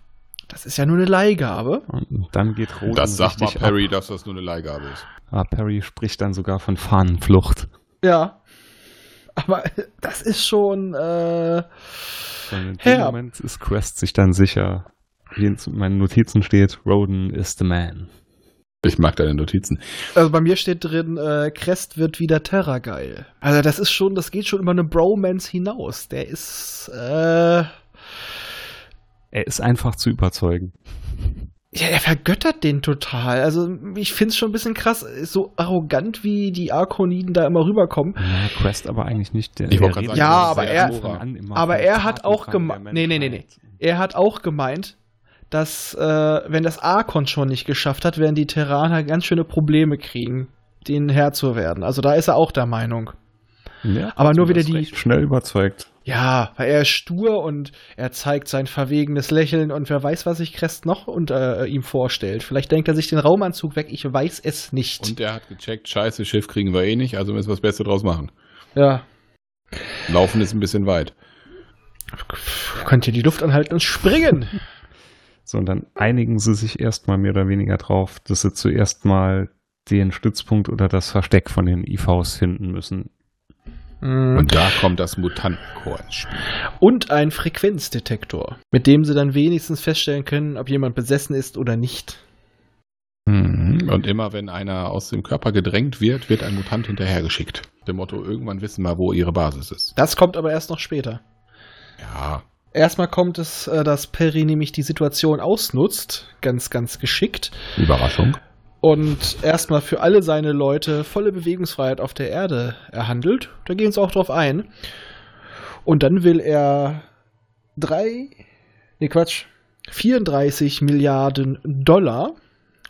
Speaker 1: Das ist ja nur eine Leihgabe.
Speaker 4: Und dann geht Roden
Speaker 2: Das sagt mal Perry,
Speaker 4: ab.
Speaker 2: dass das nur eine Leihgabe ist.
Speaker 4: Ah, Perry spricht dann sogar von Fahnenflucht.
Speaker 1: Ja. Aber das ist schon, äh,
Speaker 4: in dem. Moment ist Crest sich dann sicher, wie in meinen Notizen steht, Roden is the man.
Speaker 2: Ich mag deine Notizen.
Speaker 1: Also bei mir steht drin, äh, Crest wird wieder Terra geil. Also das ist schon, das geht schon über eine Bromance hinaus. Der ist, äh,
Speaker 4: Er ist einfach zu überzeugen.
Speaker 1: Ja, er vergöttert den total. Also ich find's schon ein bisschen krass, so arrogant wie die Arkoniden da immer rüberkommen.
Speaker 4: Ja, Quest aber eigentlich nicht. Der,
Speaker 2: Ich wollte
Speaker 4: der
Speaker 1: sagen, Ja, aber er- aber er hat auch
Speaker 4: der
Speaker 1: nee, nee, nee,
Speaker 4: Menschheit.
Speaker 1: Er hat auch gemeint, dass äh, wenn das Arkon schon nicht geschafft hat, werden die Terraner ganz schöne Probleme kriegen, den Herr zu werden. Also da ist er auch der Meinung.
Speaker 4: Ja,
Speaker 1: Aber nur wieder die-
Speaker 4: recht schnell überzeugt.
Speaker 1: Ja, weil er ist stur und er zeigt sein verwegenes Lächeln und wer weiß, was sich Crest noch unter äh, ihm vorstellt. Vielleicht denkt er sich den Raumanzug weg, ich weiß es nicht.
Speaker 2: Und er hat gecheckt, scheiße, Schiff kriegen wir eh nicht, also müssen wir das Beste draus machen.
Speaker 1: ja,
Speaker 2: Laufen ist ein bisschen weit.
Speaker 1: könnt ihr die Luft anhalten und springen?
Speaker 4: So, und dann einigen sie sich erstmal mehr oder weniger drauf, dass sie zuerst mal den Stützpunkt oder das Versteck von den IVs finden müssen.
Speaker 1: Und,
Speaker 2: Und da kommt das Mutantenchor ins Spiel.
Speaker 1: und ein Frequenzdetektor, mit dem sie dann wenigstens feststellen können, ob jemand besessen ist oder nicht.
Speaker 2: Mhm. Und immer wenn einer aus dem Körper gedrängt wird, wird ein Mutant hinterhergeschickt. Dem Motto, irgendwann wissen wir, wo ihre Basis ist.
Speaker 1: Das kommt aber erst noch später.
Speaker 2: Ja,
Speaker 1: Erstmal kommt es, äh, dass Perry nämlich die Situation ausnutzt, ganz, ganz geschickt,
Speaker 2: Überraschung.
Speaker 1: Und erstmal für alle seine Leute volle Bewegungsfreiheit auf der Erde erhandelt. Da gehen sie auch drauf ein. Und dann will er drei, nee Quatsch, 34 Milliarden Dollar,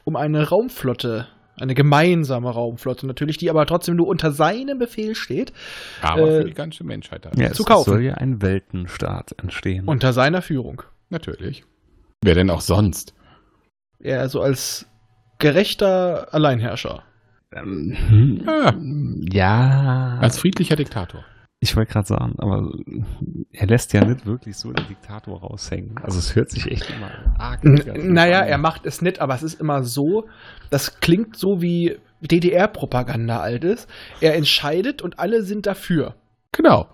Speaker 1: um eine Raumflotte, eine gemeinsame Raumflotte natürlich, die aber trotzdem nur unter seinem Befehl steht,
Speaker 2: Aber
Speaker 1: Äh,
Speaker 2: für die ganze Menschheit. Dann.
Speaker 4: Ja,
Speaker 1: Zu
Speaker 4: es
Speaker 1: kaufen.
Speaker 4: soll ja ein Weltenstaat entstehen.
Speaker 1: unter seiner Führung.
Speaker 2: Natürlich. Wer denn auch sonst?
Speaker 1: Er so als gerechter Alleinherrscher.
Speaker 4: ähm,
Speaker 2: Ah,
Speaker 4: ja,
Speaker 2: als friedlicher Diktator.
Speaker 4: ich wollte gerade sagen, aber er lässt ja nicht wirklich so den Diktator raushängen. Also es hört sich echt immer arg negativ
Speaker 1: N naja,
Speaker 4: an.
Speaker 1: er macht es nicht, aber es ist immer so, das klingt so wie DDR-Propaganda altes. Er entscheidet und alle sind dafür.
Speaker 2: Genau.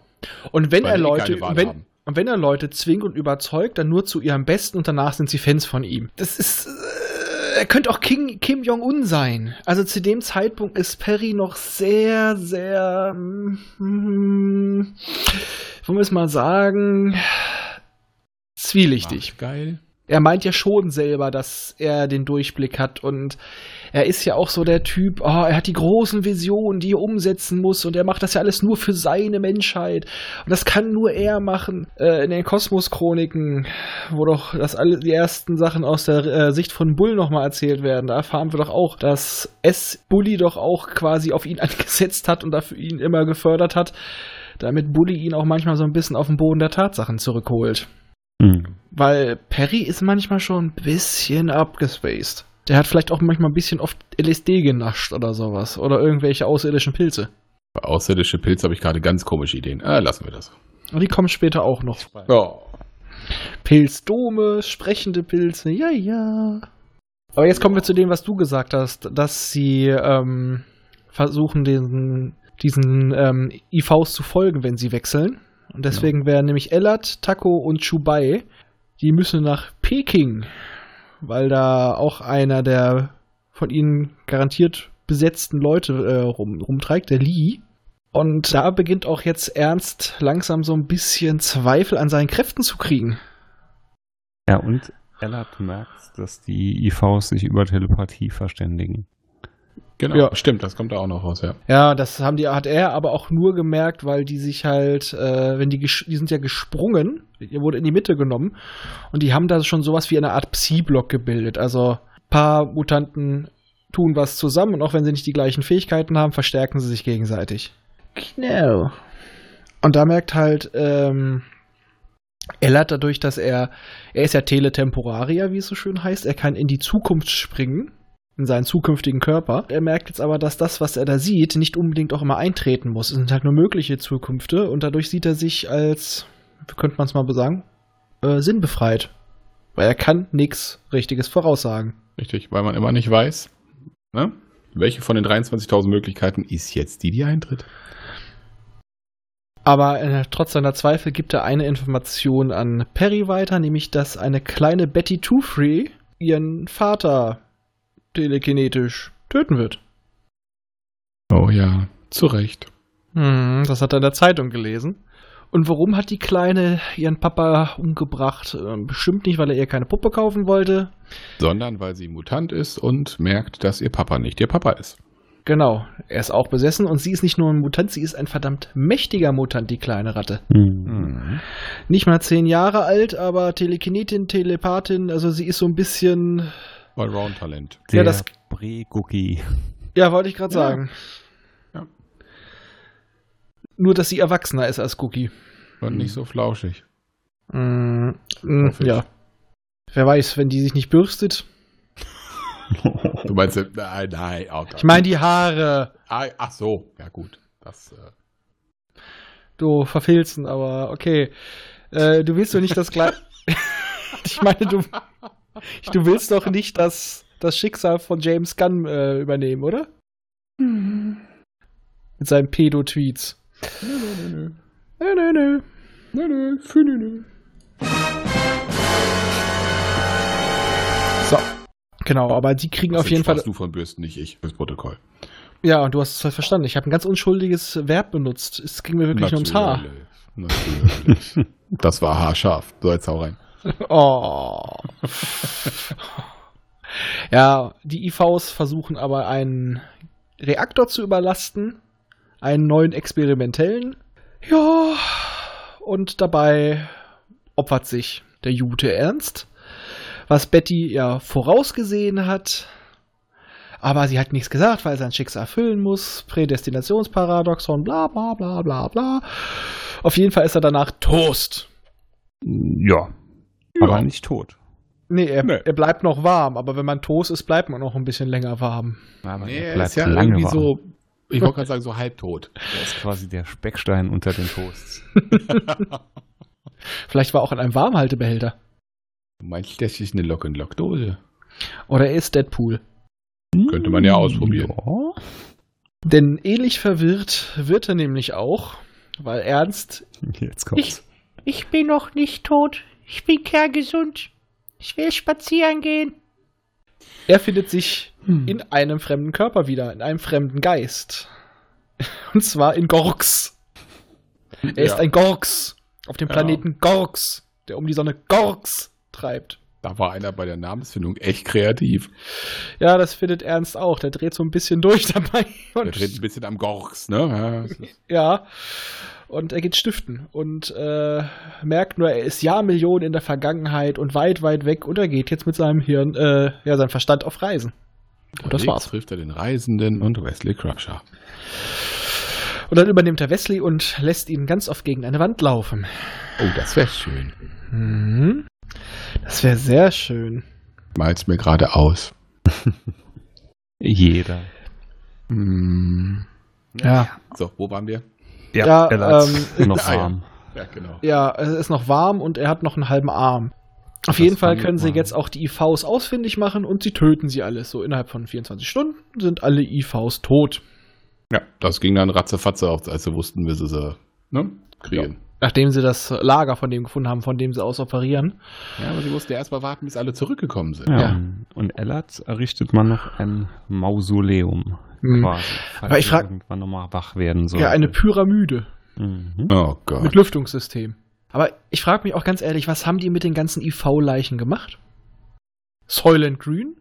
Speaker 1: Und wenn
Speaker 2: Weil
Speaker 1: er
Speaker 2: eh
Speaker 1: Leute, wenn, wenn er Leute zwingt und überzeugt, dann nur zu ihrem Besten und danach sind sie Fans von ihm. Das ist, äh, er könnte auch King, Kim Jong-un sein. Also zu dem Zeitpunkt ist Perry noch sehr, sehr, mm, wollen wir es mal sagen, zwielichtig.
Speaker 2: Ach, geil.
Speaker 1: er meint ja schon selber, dass er den Durchblick hat und er ist ja auch so der Typ, oh, er hat die großen Visionen, die er umsetzen muss und er macht das ja alles nur für seine Menschheit und das kann nur er machen. Äh, in den Kosmos-Chroniken, wo doch das alle die ersten Sachen aus der äh, Sicht von Bull nochmal erzählt werden, da erfahren wir doch auch, dass S. Bully doch auch quasi auf ihn angesetzt hat und dafür ihn immer gefördert hat, damit Bully ihn auch manchmal so ein bisschen auf den Boden der Tatsachen zurückholt.
Speaker 4: Hm.
Speaker 1: Weil Perry ist manchmal schon ein bisschen abgespaced. Der hat vielleicht auch manchmal ein bisschen oft LSD genascht oder sowas. Oder irgendwelche außerirdischen Pilze.
Speaker 2: Bei außerirdische Pilze habe ich gerade ganz komische Ideen. Ah, lassen wir das.
Speaker 1: Und die kommen später auch noch.
Speaker 2: Ja.
Speaker 1: Pilzdome, sprechende Pilze, ja, ja. Aber jetzt kommen wir zu dem, was du gesagt hast, dass sie ähm, versuchen, diesen, diesen ähm, IVs zu folgen, wenn sie wechseln. Und deswegen wären nämlich Ellat, Taco und Chubai, die müssen nach Peking, weil da auch einer der von ihnen garantiert besetzten Leute äh, rum, rumträgt, der Lee. Und da beginnt auch jetzt Ernst langsam so ein bisschen Zweifel an seinen Kräften zu kriegen.
Speaker 4: Ja, und Ellert merkt, dass die IVs sich über Telepathie verständigen.
Speaker 2: Genau.
Speaker 1: Ja.
Speaker 2: Stimmt, das kommt da auch noch raus, ja.
Speaker 1: Ja, das haben die, hat er aber auch nur gemerkt, weil die sich halt, äh, wenn die, die sind ja gesprungen, ihr wurde in die Mitte genommen und die haben da schon sowas wie eine Art Psi-Block gebildet. Also ein paar Mutanten tun was zusammen und auch wenn sie nicht die gleichen Fähigkeiten haben, verstärken sie sich gegenseitig. Genau. Und da merkt halt, ähm, Ellert dadurch, dass er, er ist ja Teletemporarier, wie es so schön heißt, er kann in die Zukunft springen, in seinen zukünftigen Körper. Er merkt jetzt aber, dass das, was er da sieht, nicht unbedingt auch immer eintreten muss. Es sind halt nur mögliche Zukünfte und dadurch sieht er sich als, wie könnte man es mal sagen, äh, sinnbefreit. Weil er kann nichts Richtiges voraussagen.
Speaker 2: Richtig, weil man immer nicht weiß, ne? welche von den 23.000 Möglichkeiten ist jetzt die, die eintritt.
Speaker 1: Aber äh, trotz seiner Zweifel gibt er eine Information an Perry weiter, nämlich dass eine kleine Betty Two-Free ihren Vater telekinetisch töten wird.
Speaker 2: Oh ja, zu Recht.
Speaker 1: Hm, das hat er in der Zeitung gelesen. Und warum hat die Kleine ihren Papa umgebracht? Ähm, Bestimmt nicht, weil er ihr keine Puppe kaufen wollte.
Speaker 2: Sondern weil sie Mutant ist und merkt, dass ihr Papa nicht ihr Papa ist.
Speaker 1: Genau, er ist auch besessen und sie ist nicht nur ein Mutant, sie ist ein verdammt mächtiger Mutant, die kleine Ratte.
Speaker 4: Hm.
Speaker 1: Nicht mal zehn Jahre alt, aber Telekinetin, Telepathin, also sie ist so ein bisschen.
Speaker 2: Allround-Talent.
Speaker 1: Ja, das-
Speaker 4: Bre-Cookie.
Speaker 1: Ja, wollte ich gerade
Speaker 2: Ja.
Speaker 1: sagen.
Speaker 2: Ja.
Speaker 1: Nur, dass sie erwachsener ist als Cookie.
Speaker 2: Und nicht so flauschig.
Speaker 1: Mm, mm, ja. Wer weiß, wenn die sich nicht bürstet.
Speaker 2: Du meinst, nein, nein, oh.
Speaker 1: Ich meine die Haare.
Speaker 2: Ah, ach so, ja gut. Das, äh,
Speaker 1: Du verfilzen, aber okay. Äh, du willst doch nicht das gleiche. ich meine, du, du willst doch nicht das, das Schicksal von James Gunn äh, übernehmen, oder? Mit seinen Pedo-Tweets.
Speaker 2: nö, nö, nö,
Speaker 1: Nö, nö, nö.
Speaker 2: nö, nö, für nö, nö.
Speaker 1: So. Genau, aber die kriegen auf jeden Fall.
Speaker 2: du von Bürsten, nicht ich, fürs Protokoll.
Speaker 1: Ja, und du hast es halt verstanden. Ich habe ein ganz unschuldiges Verb benutzt. Es ging mir wirklich nur ums Haar.
Speaker 2: Natürlich. das war haarscharf. So, jetzt hau rein.
Speaker 1: Oh. ja, die IVs versuchen aber einen Reaktor zu überlasten, einen neuen experimentellen. Ja, und dabei opfert sich der Jute ernst, was Betty ja vorausgesehen hat. Aber sie hat nichts gesagt, weil sein Schicksal erfüllen muss. Prädestinationsparadoxon, bla bla bla bla bla. Auf jeden Fall ist er danach Toast.
Speaker 4: Ja. Aber nicht tot.
Speaker 1: Nee er,
Speaker 2: Nee.
Speaker 1: er bleibt noch warm, aber wenn man Toast ist, bleibt man noch ein bisschen länger warm.
Speaker 4: Aber
Speaker 2: Nee,
Speaker 4: er
Speaker 2: er
Speaker 4: bleibt
Speaker 2: ist ja
Speaker 4: lange
Speaker 2: irgendwie
Speaker 4: warm.
Speaker 2: so, ich wollte gerade sagen, so halbtot.
Speaker 4: Er ist quasi der Speckstein unter den Toasts.
Speaker 1: Vielleicht war er auch in einem Warmhaltebehälter.
Speaker 2: Meinst du, das ist eine Lock-and-Lock-Dose?
Speaker 1: Oder er ist Deadpool.
Speaker 2: Könnte man ja ausprobieren.
Speaker 4: Ja.
Speaker 1: Denn ähnlich verwirrt wird er nämlich auch, weil Ernst
Speaker 4: Jetzt kommt's.
Speaker 3: Ich bin noch nicht tot. Ich bin kerngesund. Ich will spazieren gehen.
Speaker 1: Er findet sich in einem fremden Körper wieder, in einem fremden Geist. Und zwar in Gorks. Er ist
Speaker 2: Ja.
Speaker 1: ein Gorks auf dem
Speaker 2: Ja.
Speaker 1: Planeten Gorks, der um die Sonne Gorks treibt.
Speaker 2: Da war einer bei der Namensfindung echt kreativ.
Speaker 1: Ja, das findet Ernst auch. Der dreht so ein bisschen durch dabei.
Speaker 2: Der
Speaker 1: Und,
Speaker 2: dreht ein bisschen am Gorks, ne? Ja, ist-
Speaker 1: ja. Und er geht stiften und äh, merkt nur, er ist Jahrmillionen in der Vergangenheit und weit, weit weg und er geht jetzt mit seinem Hirn, äh, ja, seinem Verstand auf Reisen. Und das war's.
Speaker 2: trifft er den Reisenden und Wesley Crusher.
Speaker 1: Und dann übernimmt er Wesley und lässt ihn ganz oft gegen eine Wand laufen.
Speaker 2: Oh, das wäre schön.
Speaker 1: Mhm. Das wäre sehr schön.
Speaker 2: Mal's mir gerade aus.
Speaker 4: Jeder.
Speaker 2: Hm.
Speaker 1: Ja.
Speaker 2: So, wo waren wir?
Speaker 1: Ja,
Speaker 4: er
Speaker 1: ähm,
Speaker 4: noch
Speaker 2: Ah, ja.
Speaker 4: warm.
Speaker 2: Ja, genau.
Speaker 1: Ja, es ist noch warm und er hat noch einen halben Arm. Auf
Speaker 4: Das
Speaker 1: jeden Fall können sie jetzt auch die IVs ausfindig machen und sie töten sie alles. So innerhalb von 24 Stunden sind alle IVs tot.
Speaker 2: Ja, das ging dann ratzefatze, auch als sie wussten, wie sie sie ne, kriegen.
Speaker 1: Nachdem sie das Lager von dem gefunden haben, von dem sie aus operieren.
Speaker 2: Ja. aber sie mussten erst mal warten, bis alle zurückgekommen sind.
Speaker 4: Ja.
Speaker 1: Ja.
Speaker 4: Und- Und Ellert errichtet man noch ein Mausoleum.
Speaker 1: Mhm.
Speaker 4: Quasi.
Speaker 1: Aber ich
Speaker 4: er
Speaker 1: frag-
Speaker 4: irgendwann nochmal wach werden soll.
Speaker 1: Ja, eine Pyramide
Speaker 4: Mhm.
Speaker 2: Oh Gott.
Speaker 1: mit Lüftungssystem. Aber ich frage mich auch ganz ehrlich, was haben die mit den ganzen IV-Leichen gemacht? Soylent Green?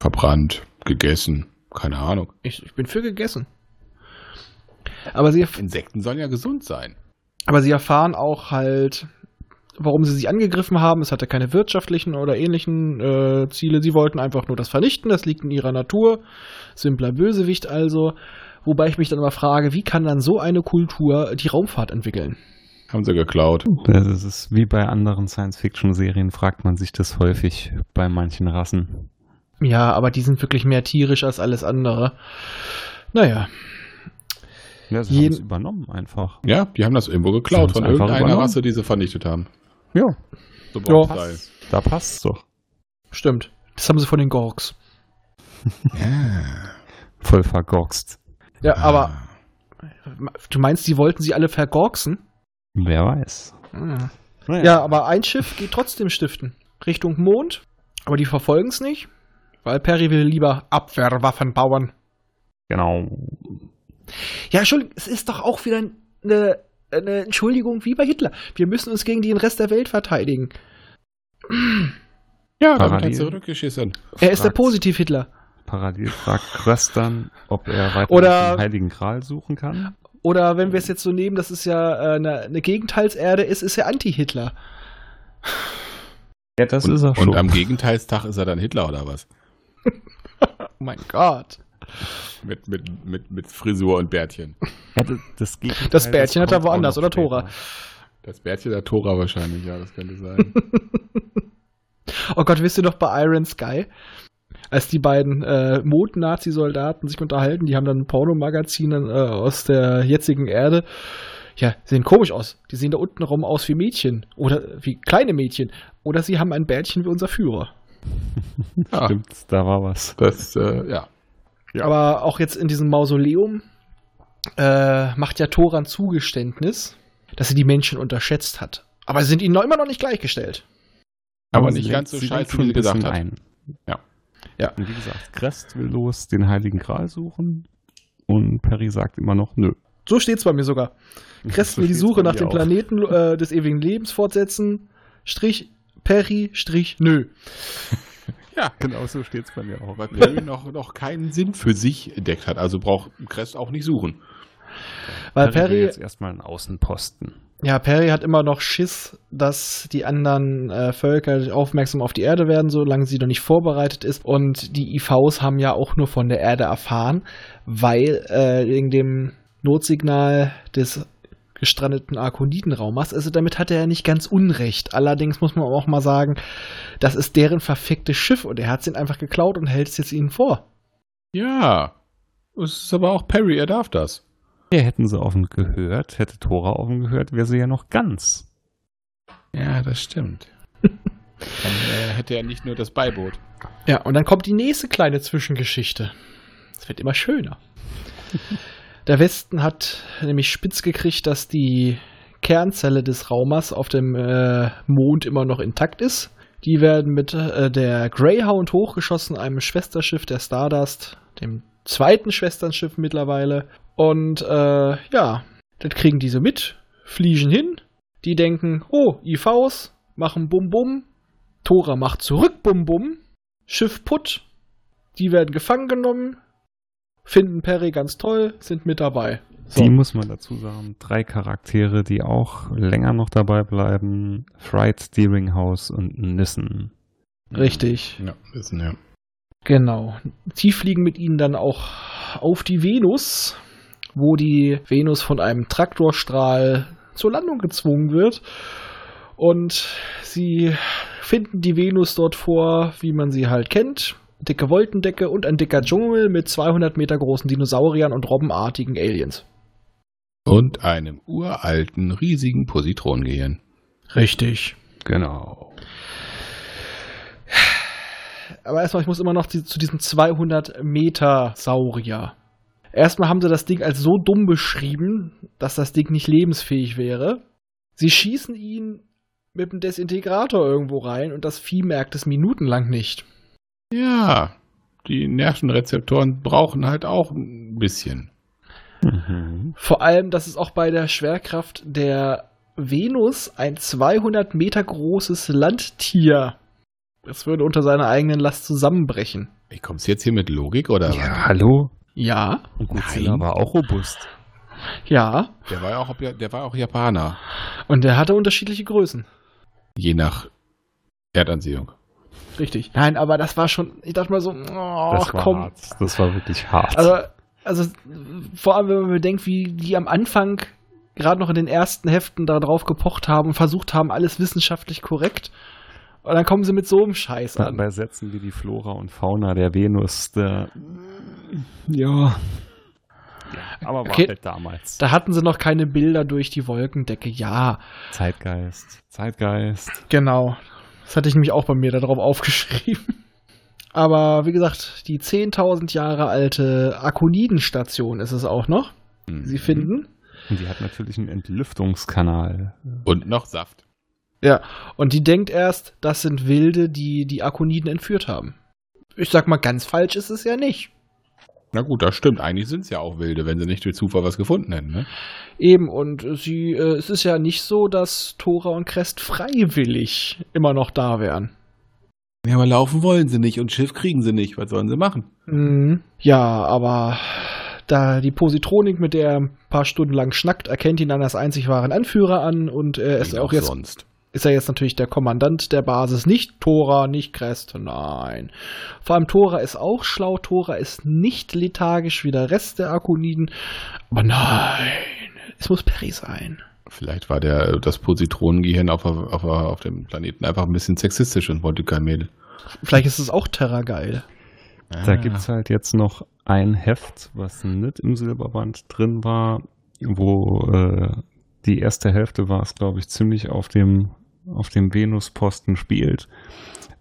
Speaker 2: Verbrannt, gegessen, keine Ahnung.
Speaker 1: Ich, ich bin für gegessen. Aber sie,
Speaker 2: Insekten sollen ja gesund sein.
Speaker 1: aber sie erfahren auch halt, warum sie sie angegriffen haben. Es hatte keine wirtschaftlichen oder ähnlichen äh, Ziele. Sie wollten einfach nur das vernichten. Das liegt in ihrer Natur. Simpler Bösewicht also. Wobei ich mich dann immer frage, wie kann dann so eine Kultur die Raumfahrt entwickeln?
Speaker 2: Haben sie geklaut.
Speaker 4: Das ist wie bei anderen Science-Fiction-Serien, fragt man sich das häufig bei manchen Rassen.
Speaker 1: Ja, aber die sind wirklich mehr tierisch als alles andere. Naja,
Speaker 4: Ja, sie haben es übernommen einfach.
Speaker 2: Ja, die haben das irgendwo
Speaker 4: Sie
Speaker 2: geklaut von
Speaker 4: einfach
Speaker 2: irgendeiner
Speaker 4: übernommen.
Speaker 2: Rasse, die sie vernichtet haben.
Speaker 4: Ja,
Speaker 2: So
Speaker 1: Ja.
Speaker 2: Bombstyle.
Speaker 4: da passt's doch.
Speaker 1: stimmt. Das haben sie von den Gorks.
Speaker 2: Ja.
Speaker 4: Voll vergorkst.
Speaker 1: Ja, aber du meinst, die wollten sie alle vergorksen?
Speaker 4: Wer weiß. Naja.
Speaker 1: Ja, aber ein Schiff geht trotzdem stiften. Richtung Mond. Aber die verfolgen es nicht. Weil Perry will lieber Abwehrwaffen bauen.
Speaker 4: Genau.
Speaker 1: Ja, Entschuldigung, es ist doch auch wieder eine, eine Entschuldigung wie bei Hitler. Wir müssen uns gegen den Rest der Welt verteidigen.
Speaker 2: Ja, damit
Speaker 4: Parallel.
Speaker 2: hat zurückgeschissen.
Speaker 1: Er ist der Positiv-Hitler.
Speaker 4: Parallel fragt Kröss dann, ob er weiter
Speaker 1: Oder-
Speaker 4: dem Heiligen Gral suchen kann.
Speaker 1: Oder wenn wir es jetzt so nehmen, dass es ja äh, eine, eine Gegenteilserde ist, ist er Anti-Hitler.
Speaker 4: Ja, das
Speaker 2: Und,
Speaker 4: ist er schon.
Speaker 2: und am Gegenteilstag ist er dann Hitler oder was?
Speaker 1: Oh mein Gott.
Speaker 2: Mit, mit, mit, mit Frisur und Bärtchen.
Speaker 4: ja, das, das,
Speaker 1: Das Bärtchen hat er woanders, oder
Speaker 4: später.
Speaker 1: Tora?
Speaker 2: Das Bärtchen der Tora wahrscheinlich, ja, das könnte sein.
Speaker 1: Oh Gott, wisst ihr noch bei Iron Sky? Als die beiden äh, Mond-Nazi-Soldaten sich unterhalten, die haben dann ein Pornomagazin äh, aus der jetzigen Erde. Ja, sehen komisch aus. Die sehen da unten rum aus wie Mädchen. Oder wie kleine Mädchen. Oder sie haben ein Bärtchen wie unser Führer.
Speaker 2: Ja,
Speaker 4: Stimmt, da war was.
Speaker 2: das, äh, ja. Ja.
Speaker 1: Aber auch jetzt in diesem Mausoleum äh, macht ja Thor ein Zugeständnis, dass sie die Menschen unterschätzt hat. Aber sie sind ihnen noch immer noch nicht gleichgestellt.
Speaker 2: Aber nicht ganz so scheiße,
Speaker 4: schon
Speaker 2: wie sie gesagt hat.
Speaker 4: Ein.
Speaker 1: Ja.
Speaker 4: Und wie gesagt, Crest will los den Heiligen Gral suchen und Perry sagt immer noch nö.
Speaker 1: So steht's bei mir sogar. Crest will die Suche nach dem
Speaker 4: auch.
Speaker 1: Planeten äh, des ewigen Lebens fortsetzen. Strich, Perry, Strich, nö.
Speaker 2: Ja,
Speaker 4: Genau so steht es bei mir auch.
Speaker 2: weil Perry noch, noch keinen Sinn für sich entdeckt hat. Also braucht Crest auch nicht suchen.
Speaker 1: Weil
Speaker 4: will
Speaker 1: Perry,
Speaker 4: jetzt erstmal einen Außenposten.
Speaker 1: ja, Perry hat immer noch Schiss, dass die anderen äh, Völker aufmerksam auf die Erde werden, solange sie noch nicht vorbereitet ist. Und die IVs haben ja auch nur von der Erde erfahren, weil äh, wegen dem Notsignal des gestrandeten Arkonidenraumers, also damit hat er ja nicht ganz unrecht. Allerdings muss man auch mal sagen, das ist deren verficktes Schiff und er hat es ihnen einfach geklaut und hält es jetzt ihnen vor.
Speaker 2: Ja. Es ist aber auch Perry, er darf das.
Speaker 4: Ja, hätten sie offen gehört, hätte Tora offen gehört, wäre sie ja noch ganz.
Speaker 2: Ja, das stimmt. Dann äh, hätte er nicht nur das Beiboot.
Speaker 1: Ja, und dann kommt die nächste kleine Zwischengeschichte. Es wird immer schöner. Der Westen hat nämlich spitz gekriegt, dass die Kernzelle des Raumers auf dem äh, Mond immer noch intakt ist. Die werden mit äh, der Greyhound hochgeschossen, einem Schwesterschiff der Stardust, dem zweiten Schwesternschiff mittlerweile. Und äh, ja, das kriegen diese mit, fliegen hin. Die denken, oh, IVs machen Bum Bum. Tora macht zurück Bum Bum. Schiff putt. Die werden gefangen genommen. Finden Perry ganz toll, sind mit dabei. So.
Speaker 4: Die muss man dazu sagen, drei Charaktere, die auch länger noch dabei bleiben. Fright, Deeringhouse und Nissen.
Speaker 1: Richtig.
Speaker 2: Ja, wissen, ja.
Speaker 1: Genau. Sie fliegen mit ihnen dann auch auf die Venus, wo die Venus von einem Traktorstrahl zur Landung gezwungen wird. Und sie finden die Venus dort vor, wie man sie halt kennt. Dicke Wolkendecke und ein dicker Dschungel mit 200 Meter großen Dinosauriern und robbenartigen Aliens.
Speaker 2: Und einem uralten, riesigen Positronengehirn.
Speaker 1: Richtig.
Speaker 4: Genau.
Speaker 1: Aber erstmal, ich muss immer noch die, zu diesem 200 Meter Saurier. Erstmal haben sie das Ding als so dumm beschrieben, dass das Ding nicht lebensfähig wäre. Sie schießen ihn mit dem Desintegrator irgendwo rein und das Vieh merkt es minutenlang nicht.
Speaker 2: Ja, die Nervenrezeptoren brauchen halt auch ein bisschen.
Speaker 4: Mhm.
Speaker 1: Vor allem, dass es auch bei der Schwerkraft der Venus ein 200 Meter großes Landtier. Das würde unter seiner eigenen Last zusammenbrechen.
Speaker 2: Ich komm's jetzt hier mit Logik oder was?
Speaker 4: Ja, hallo?
Speaker 1: Ja,
Speaker 4: Und Godzilla
Speaker 2: Nein.
Speaker 4: war auch robust.
Speaker 1: ja.
Speaker 2: Der war ja auch, der war auch Japaner.
Speaker 1: Und der hatte unterschiedliche Größen.
Speaker 2: Je nach Erdanziehung.
Speaker 1: Richtig. Nein, aber das war schon, ich dachte mal so, oh,
Speaker 4: Das war
Speaker 1: komm.
Speaker 4: hart. Das war wirklich hart.
Speaker 1: Also, also vor allem, wenn man bedenkt, wie die am Anfang gerade noch in den ersten Heften darauf gepocht haben und versucht haben, alles wissenschaftlich korrekt. Und dann kommen sie mit so einem Scheiß an.
Speaker 4: Bei Sätzen wie die Flora und Fauna der Venus, der, ja. Aber war
Speaker 1: Okay.
Speaker 4: halt damals.
Speaker 1: Da hatten sie noch keine Bilder durch die Wolkendecke. Ja,
Speaker 4: Zeitgeist. Zeitgeist.
Speaker 1: genau. Das hatte ich nämlich auch bei mir darauf aufgeschrieben. Aber wie gesagt, die 10.000 Jahre alte Akonidenstation ist es auch noch.
Speaker 2: Mhm.
Speaker 1: Sie finden.
Speaker 4: Und die hat natürlich einen Entlüftungskanal.
Speaker 2: Und noch Saft.
Speaker 1: Ja, und die denkt erst, das sind Wilde, die die Akoniden entführt haben. Ich sag mal, ganz falsch ist es ja nicht.
Speaker 2: Na gut, das stimmt. Eigentlich sind's ja auch Wilde, wenn sie nicht durch Zufall was gefunden hätten, ne?
Speaker 1: Eben, und sie, äh, es ist ja nicht so, dass Tora und Crest freiwillig immer noch da wären.
Speaker 2: Ja, aber laufen wollen sie nicht und Schiff kriegen sie nicht. Was sollen sie machen?
Speaker 1: Mhm. Ja, aber da die Positronik, mit der er ein paar Stunden lang schnackt, erkennt ihn dann als einzig wahren Anführer an und er ist
Speaker 2: Wie
Speaker 1: auch jetzt
Speaker 2: sonst.
Speaker 1: Ist er jetzt natürlich der Kommandant der Basis, nicht Tora, nicht Crest, nein. Vor allem Tora ist auch schlau, Tora ist nicht lethargisch wie der Rest der Akoniden, aber nein, es muss Perry sein.
Speaker 2: Vielleicht war der das Positronengehirn auf, auf, auf dem Planeten einfach ein bisschen sexistisch und wollte kein Mädel.
Speaker 1: Vielleicht ist es auch Terra geil.
Speaker 4: Da gibt's halt jetzt noch ein Heft, was nicht im Silberband drin war, wo äh, die erste Hälfte war es, glaube ich, ziemlich auf dem, auf dem Venusposten spielt,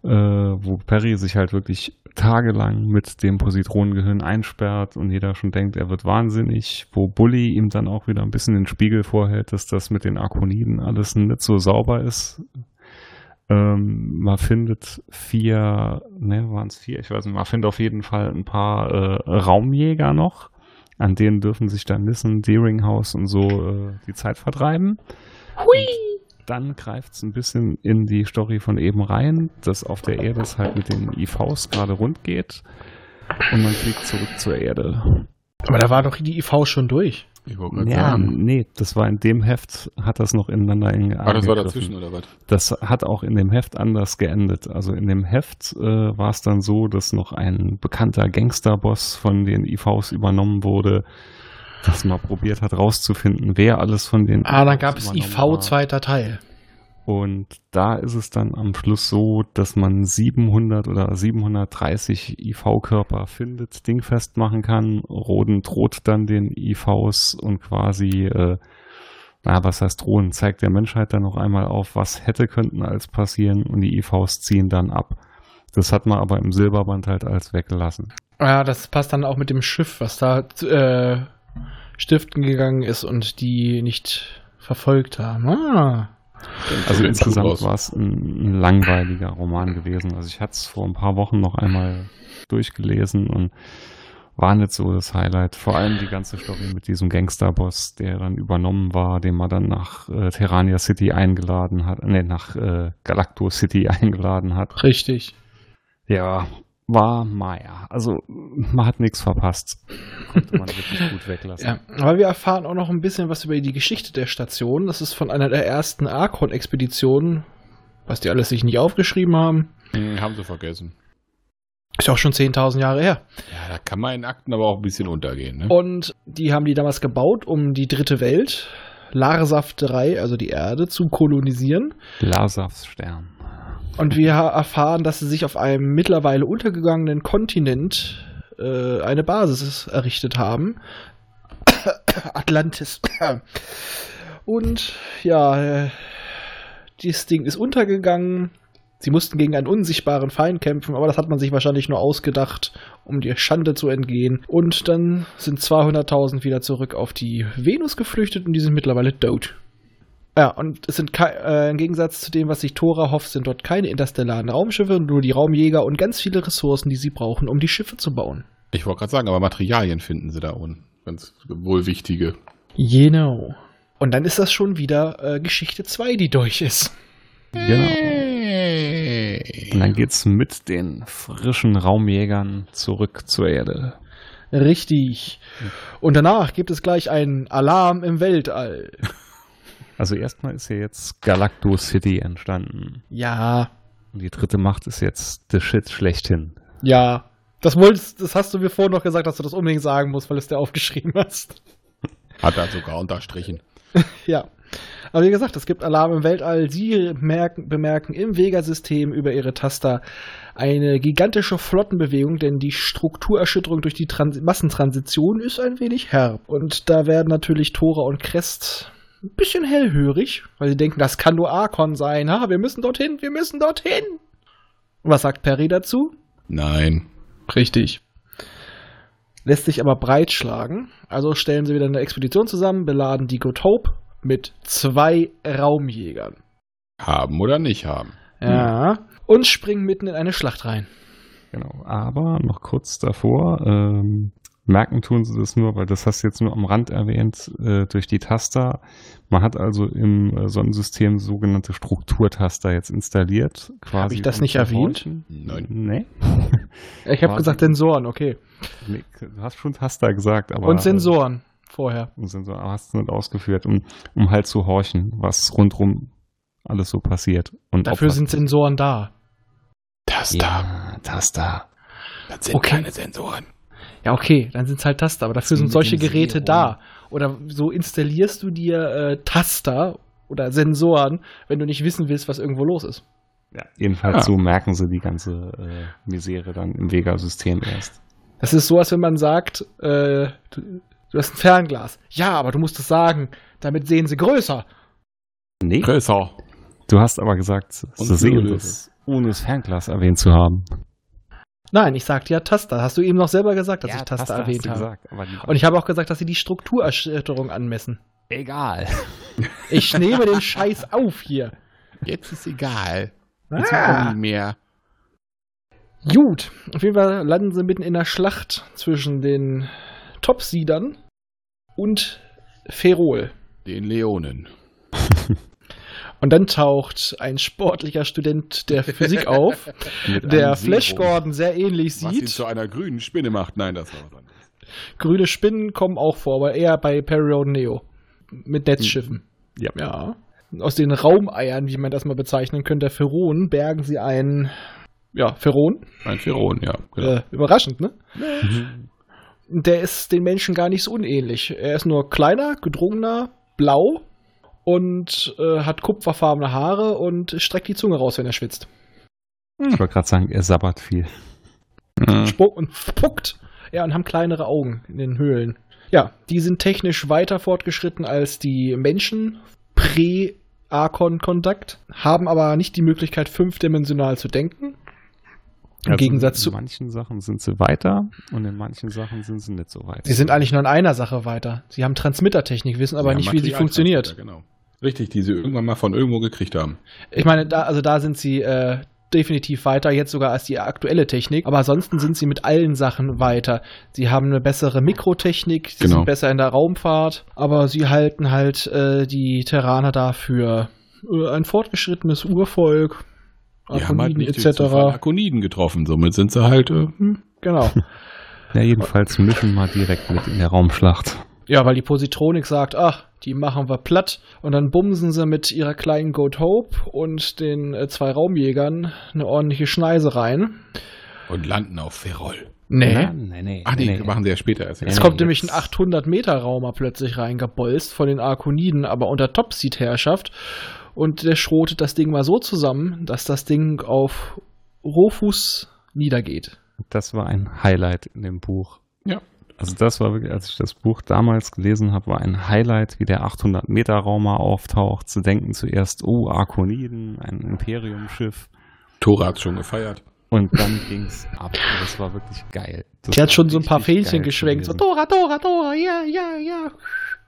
Speaker 4: äh, wo Perry sich halt wirklich tagelang mit dem Positronengehirn einsperrt und jeder schon denkt, er wird wahnsinnig, wo Bully ihm dann auch wieder ein bisschen den Spiegel vorhält, dass das mit den Arkoniden alles nicht so sauber ist. Ähm, man findet vier, ne, waren es vier? Ich weiß nicht, man findet auf jeden Fall ein paar äh, Raumjäger noch. An denen dürfen sich dann Nissen, Deeringhouse und so äh, die Zeit vertreiben. Hui! Dann greift es ein bisschen in die Story von eben rein, dass auf der Erde es halt mit den IVs gerade rund geht und man fliegt zurück zur Erde.
Speaker 1: Aber da war doch die IV schon durch.
Speaker 4: Ich ja, sagen. nee, das war in dem Heft, hat das noch ineinander in
Speaker 2: Ah, das war dazwischen oder was?
Speaker 4: Das hat auch in dem Heft anders geendet. Also in dem Heft äh, war es dann so, dass noch ein bekannter Gangsterboss von den IVs übernommen wurde, dass man probiert hat rauszufinden, wer alles von den.
Speaker 1: Ah, dann gab es IV war. zweiter Teil.
Speaker 4: Und da ist es dann am Schluss so, dass man 700 oder 730 IV-Körper findet, dingfest machen kann. Roden droht dann den IVs und quasi, äh, na, was heißt drohen, zeigt der Menschheit dann noch einmal auf, was hätte könnten als passieren und die IVs ziehen dann ab. Das hat man aber im Silberband halt als weggelassen.
Speaker 1: Ja, das passt dann auch mit dem Schiff, was da äh, stiften gegangen ist und die nicht verfolgt haben. Ah.
Speaker 4: Also insgesamt war es ein, ein, langweiliger Roman gewesen. Also ich hatte es vor ein paar Wochen noch einmal durchgelesen und war nicht so das Highlight. Vor allem die ganze Story mit diesem Gangsterboss, der dann übernommen war, den man dann nach äh, Terrania City eingeladen hat, ne, nach äh, Galacto City eingeladen hat.
Speaker 1: Richtig.
Speaker 4: Ja, war Maya. Also man hat nichts verpasst. Konnte man wirklich gut weglassen. Ja,
Speaker 1: aber wir erfahren auch noch ein bisschen was über die Geschichte der Station. Das ist von einer der ersten Archon-Expeditionen, was die alles sich nicht aufgeschrieben haben.
Speaker 2: Hm, haben sie vergessen.
Speaker 1: Ist ja auch schon 10.000 Jahre her.
Speaker 2: Ja, da kann man in Akten aber auch ein bisschen untergehen. Ne?
Speaker 1: Und die haben die damals gebaut, um die dritte Welt, Larsaft 3, also die Erde, zu kolonisieren.
Speaker 4: Larsafts Stern.
Speaker 1: Und wir erfahren, dass sie sich auf einem mittlerweile untergegangenen Kontinent äh, eine Basis errichtet haben. Atlantis. Und ja, äh, dieses Ding ist untergegangen. Sie mussten gegen einen unsichtbaren Feind kämpfen, aber das hat man sich wahrscheinlich nur ausgedacht, um die Schande zu entgehen. Und dann sind 200.000 wieder zurück auf die Venus geflüchtet und die sind mittlerweile tot. Ja, und es sind äh, im Gegensatz zu dem, was sich Tora hofft, sind dort keine interstellaren Raumschiffe, nur die Raumjäger und ganz viele Ressourcen, die sie brauchen, um die Schiffe zu bauen.
Speaker 2: Ich wollte gerade sagen, aber Materialien finden sie da unten. Ganz wohl wichtige.
Speaker 1: Genau. Und dann ist das schon wieder äh, Geschichte 2, die durch ist.
Speaker 4: Genau. Und dann geht's mit den frischen Raumjägern zurück zur Erde.
Speaker 1: Richtig. Und danach gibt es gleich einen Alarm im Weltall.
Speaker 4: Also erstmal ist ja jetzt Galacto City entstanden.
Speaker 1: Ja.
Speaker 4: Und die dritte Macht ist jetzt the shit schlechthin.
Speaker 1: Ja. Das wolltest, das hast du mir vorhin noch gesagt, dass du das unbedingt sagen musst, weil du es dir aufgeschrieben hast.
Speaker 2: Hat er sogar unterstrichen.
Speaker 1: ja. Aber wie gesagt, es gibt Alarm im Weltall. Sie merken, bemerken im Vega-System über ihre Taster eine gigantische Flottenbewegung, denn die Strukturerschütterung durch die Trans Massentransition ist ein wenig herb. Und da werden natürlich Tora und Crest ein bisschen hellhörig, weil sie denken, das kann nur Arkon sein. Ha, wir müssen dorthin, wir müssen dorthin. Und was sagt Perry dazu?
Speaker 2: Nein.
Speaker 1: Richtig. Lässt sich aber breitschlagen. Also stellen sie wieder eine Expedition zusammen, beladen die Good Hope mit zwei Raumjägern.
Speaker 2: Haben oder nicht haben.
Speaker 1: Ja. Und springen mitten in eine Schlacht rein.
Speaker 4: Genau, aber noch kurz davor, ähm, Merken tun sie das nur, weil das hast du jetzt nur am Rand erwähnt, äh, durch die Taster. Man hat also im äh, Sonnensystem sogenannte Strukturtaster jetzt installiert.
Speaker 1: Habe ich das nicht erwähnt?
Speaker 2: Nein.
Speaker 1: Nee. ich habe gesagt Sensoren, okay.
Speaker 4: Nee, du hast schon Taster gesagt, aber.
Speaker 1: Und Sensoren vorher.
Speaker 4: Und Sensoren, aber hast du nicht ausgeführt, um, um halt zu horchen, was rundrum alles so passiert.
Speaker 1: Und Dafür sind Sensoren da.
Speaker 2: Taster. Ja,
Speaker 4: Taster.
Speaker 2: Das sind okay. keine Sensoren.
Speaker 1: Ja, okay, dann sind es halt Taster, aber dafür sind solche Geräte da. Oder so installierst du dir äh, Taster oder Sensoren, wenn du nicht wissen willst, was irgendwo los ist.
Speaker 4: Ja, jedenfalls ah. so merken sie die ganze äh, Misere dann im Vega-System erst.
Speaker 1: Das ist so, als wenn man sagt, äh, du, du, hast ein Fernglas. Ja, aber du musst es sagen, damit sehen sie größer.
Speaker 2: Nee. Größer.
Speaker 4: Du hast aber gesagt, sie sehen das, ohne das Fernglas erwähnt zu haben.
Speaker 1: Nein, ich sagte ja Taster. Hast du eben noch selber gesagt, dass ja, ich Taster, Taster erwähnt habe? Gesagt, Und ich habe auch gesagt, dass sie die Strukturerschütterung anmessen.
Speaker 4: Egal.
Speaker 1: Ich nehme den Scheiß auf hier.
Speaker 2: Jetzt ist egal. Jetzt
Speaker 1: Ah.
Speaker 2: auch nie mehr.
Speaker 1: Gut, auf jeden Fall landen sie mitten in der Schlacht zwischen den Topsiedern und Ferol.
Speaker 2: Den Leonen.
Speaker 1: Und dann taucht ein sportlicher Student der Physik auf, der Flash. Gordon sehr ähnlich
Speaker 2: Was ihn
Speaker 1: sieht.
Speaker 2: zu einer grünen Spinne macht. Nein, das war was anderes.
Speaker 1: Grüne Spinnen kommen auch vor, aber eher bei Road Neo. Mit Netzschiffen.
Speaker 4: Ja.
Speaker 1: Ja. Aus den Raumeiern, wie man das mal bezeichnen könnte, der Ferron, bergen sie einen, ja, Ferron.
Speaker 2: Ein Feron, ja. Genau.
Speaker 1: Äh, überraschend, ne?
Speaker 4: Mhm.
Speaker 1: Der ist den Menschen gar nicht so unähnlich. Er ist nur kleiner, gedrungener, blau und äh, hat kupferfarbene Haare und streckt die Zunge raus, wenn er schwitzt.
Speaker 4: Ich wollte gerade sagen, er sabbert viel.
Speaker 1: Spuck und spuckt. Ja, und haben kleinere Augen in den Höhlen. Ja, die sind technisch weiter fortgeschritten als die Menschen Prä-Archon-Kontakt, haben aber nicht die Möglichkeit, fünfdimensional zu denken. Im
Speaker 4: Also
Speaker 1: Gegensatz
Speaker 4: in
Speaker 1: zu.
Speaker 4: manchen Sachen sind sie weiter und in manchen Sachen sind sie nicht so weit.
Speaker 1: Sie sind eigentlich nur in einer Sache weiter. Sie haben Transmittertechnik, wissen aber
Speaker 2: Ja,
Speaker 1: nicht, wie sie funktioniert.
Speaker 2: Genau. Richtig, die sie irgendwann mal von irgendwo gekriegt haben.
Speaker 1: Ich meine, da, also da sind sie äh, definitiv weiter, jetzt sogar als die aktuelle Technik. Aber ansonsten sind sie mit allen Sachen weiter. Sie haben eine bessere Mikrotechnik, sie
Speaker 2: Genau.
Speaker 1: sind besser in der Raumfahrt, aber sie halten halt äh, die Terraner dafür äh, ein fortgeschrittenes Urvolk,
Speaker 2: Die haben halt
Speaker 1: Arkoniden
Speaker 2: nicht
Speaker 1: etc.
Speaker 2: Arkoniden getroffen. Somit sind sie halt. Äh, hm.
Speaker 1: Genau.
Speaker 4: Ja, jedenfalls mischen wir direkt mit in der Raumschlacht.
Speaker 1: Ja, weil die Positronik sagt, ach, die machen wir platt. Und dann bumsen sie mit ihrer kleinen Goat Hope und den äh, zwei Raumjägern eine ordentliche Schneise rein.
Speaker 2: und landen auf Ferrol.
Speaker 1: Nee.
Speaker 4: Na, nee, nee.
Speaker 2: Ach nee,
Speaker 4: nee.
Speaker 2: machen sie ja später erst.
Speaker 1: Es kommt nämlich ein 800-Meter-Raumer plötzlich reingebolzt von den Arkoniden, aber unter Topseed-Herrschaft. Und der schrotet das Ding mal so zusammen, dass das Ding auf Rohfuß niedergeht.
Speaker 4: Das war ein Highlight in dem Buch.
Speaker 2: Ja.
Speaker 4: Also das war wirklich, als ich das Buch damals gelesen habe, war ein Highlight, wie der 800 Meter Raumer auftaucht. Zu denken zuerst, oh, Arkoniden, ein Imperiumschiff.
Speaker 2: Tora hat schon gefeiert.
Speaker 4: Und dann ging's ab. Und Das war wirklich geil. Das
Speaker 1: Die hat schon so ein paar Fähnchen geschwenkt. So. Dora, Dora, Dora, ja, ja, ja.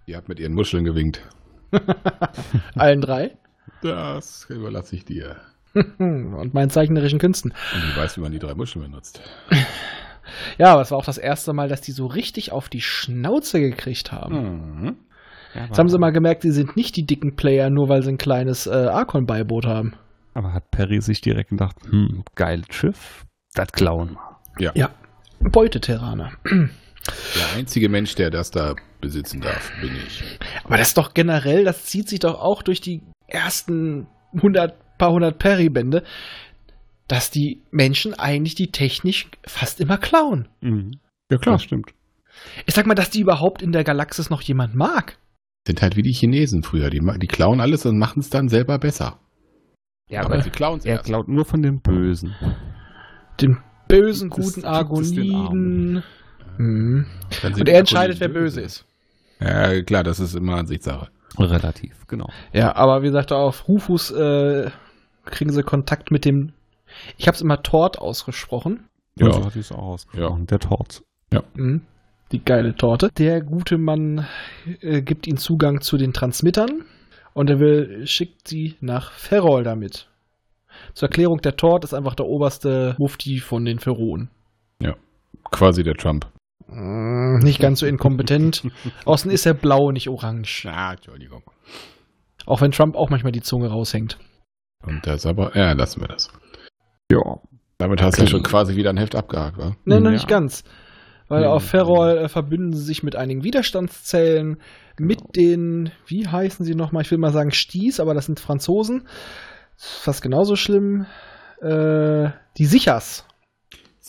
Speaker 2: Ihr habt mit ihren Muscheln gewinkt.
Speaker 1: Allen drei.
Speaker 2: Das überlasse ich dir.
Speaker 1: Und meinen zeichnerischen Künsten.
Speaker 2: Und ich weiß, wie man die drei Muscheln benutzt.
Speaker 1: Ja, aber es war auch das erste Mal, dass die so richtig auf die Schnauze gekriegt haben.
Speaker 2: Mhm.
Speaker 4: Ja,
Speaker 1: Jetzt haben sie mal gemerkt, sie sind nicht die dicken Player, nur weil sie ein kleines äh, Archon-Beiboot haben.
Speaker 4: Aber hat Perry sich direkt gedacht, hm, geiles Schiff, das klauen wir.
Speaker 2: Ja.
Speaker 1: Ja. Beuteterraner.
Speaker 2: Der einzige Mensch, der das da besitzen darf, bin ich.
Speaker 1: Aber das ist doch generell, das zieht sich doch auch durch die ersten 100, paar hundert Perry-Bände, dass die Menschen eigentlich die Technik fast immer klauen.
Speaker 4: Mhm.
Speaker 2: Ja,
Speaker 4: Das stimmt.
Speaker 1: Ich sag mal, dass die überhaupt in der Galaxis noch jemand mag.
Speaker 2: Sind halt wie die Chinesen früher. Die, die klauen alles und machen es dann selber besser.
Speaker 4: Ja,
Speaker 2: aber sie klauen es
Speaker 4: er
Speaker 2: erst.
Speaker 4: klaut nur von dem Bösen.
Speaker 1: Den bösen,
Speaker 4: Das
Speaker 1: guten
Speaker 4: gibt den
Speaker 1: Argoniden. Mhm. Und er entscheidet, wer böse ist.
Speaker 2: Ja, klar, das ist immer Ansichtssache.
Speaker 4: Relativ, genau.
Speaker 1: Ja, aber wie gesagt, auf Rufus äh, kriegen sie Kontakt mit dem. Ich habe es immer Tort ausgesprochen.
Speaker 4: Ja,
Speaker 2: Ja.
Speaker 4: so hat sie es auch ausgesprochen. Der Tort.
Speaker 1: Mhm. Die geile Torte. Der gute Mann äh, gibt ihnen Zugang zu den Transmittern und er will, schickt sie nach Ferrol damit. Zur Erklärung, der Tort ist einfach der oberste Mufti von den Pharaonen.
Speaker 2: Quasi der Trump.
Speaker 1: Mm, Nicht ganz so inkompetent. Außen ist er blau, nicht orange.
Speaker 2: Ah, Entschuldigung.
Speaker 1: Auch wenn Trump auch manchmal die Zunge raushängt.
Speaker 2: Und das aber, ja, lassen wir das.
Speaker 4: Ja.
Speaker 2: Damit hast du schon quasi wieder ein Heft abgehakt, wa?
Speaker 1: Nein, noch
Speaker 4: Ja.
Speaker 1: nicht ganz. Weil
Speaker 4: Nee,
Speaker 1: auf. Ferrol äh, verbünden sie sich mit einigen Widerstandszellen, mit den, wie heißen sie nochmal? Ich will mal sagen Sties, aber das sind Franzosen. Fast genauso schlimm. Äh, die Sichers.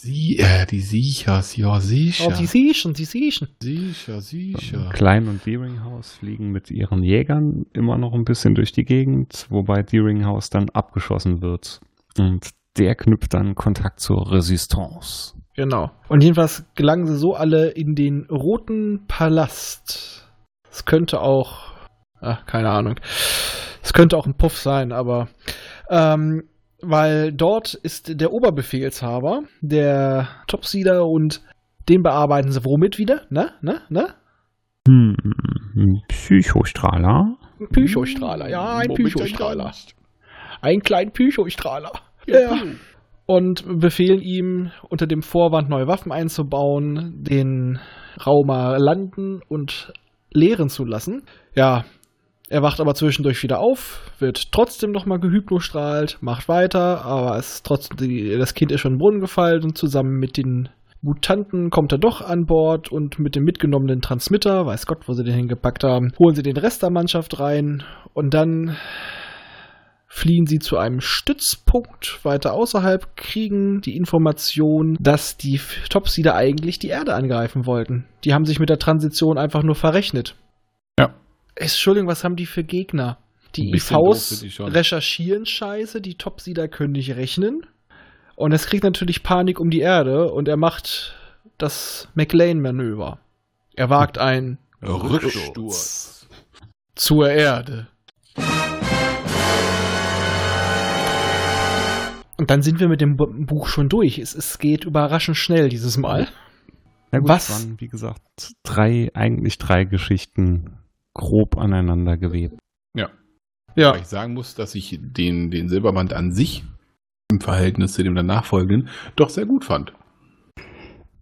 Speaker 2: Sie, äh, die Sichers, ja, sicher.
Speaker 1: Oh, die Siechen, die Siechen.
Speaker 2: sicher, sicher.
Speaker 4: Klein und Deeringhouse fliegen mit ihren Jägern immer noch ein bisschen durch die Gegend, wobei Deeringhouse dann abgeschossen wird. Und der knüpft dann Kontakt zur Resistance.
Speaker 1: Genau. Und jedenfalls gelangen sie so alle in den Roten Palast. Es könnte auch, ach, keine Ahnung. Es könnte auch ein Puff sein, aber ähm, weil dort ist der Oberbefehlshaber, der Topseeder und den bearbeiten sie womit wieder? Ne? Ne? Ne?
Speaker 4: Hm, Psychostrahler.
Speaker 1: Ein Psychostrahler, ja, ein
Speaker 2: Moment,
Speaker 1: Psychostrahler. einen kleinen Psychostrahler. Ja. Und befehlen ihm, unter dem Vorwand neue Waffen einzubauen, den Raumer landen und leeren zu lassen. Ja, er wacht aber zwischendurch wieder auf, wird trotzdem nochmal gehypnostrahlt, macht weiter, aber es ist trotzdem, das Kind ist schon in den Brunnen gefallen und zusammen mit den Mutanten kommt er doch an Bord und mit dem mitgenommenen Transmitter, weiß Gott, wo sie den hingepackt haben, holen sie den Rest der Mannschaft rein und dann fliehen sie zu einem Stützpunkt weiter außerhalb, kriegen die Information, dass die Topsider eigentlich die Erde angreifen wollten. Die haben sich mit der Transition einfach nur verrechnet.
Speaker 2: Ja.
Speaker 1: Entschuldigung, was haben die für Gegner? Die IVs
Speaker 2: die
Speaker 1: recherchieren Scheiße, die Topsider können nicht rechnen. Und es kriegt natürlich Panik um die Erde und er macht das McLean-Manöver. Er wagt ein
Speaker 2: Rücksturz.
Speaker 1: zur Erde. Und dann sind wir mit dem Bu- Buch schon durch. Es, es geht überraschend schnell dieses Mal.
Speaker 4: Na gut,
Speaker 1: Was?
Speaker 4: es waren, wie gesagt, drei, eigentlich drei Geschichten grob aneinander gewebt.
Speaker 2: Ja.
Speaker 1: Ja,
Speaker 2: Weil ich sagen muss, dass ich den, den Silberband an sich im Verhältnis zu dem danach folgenden doch sehr gut fand.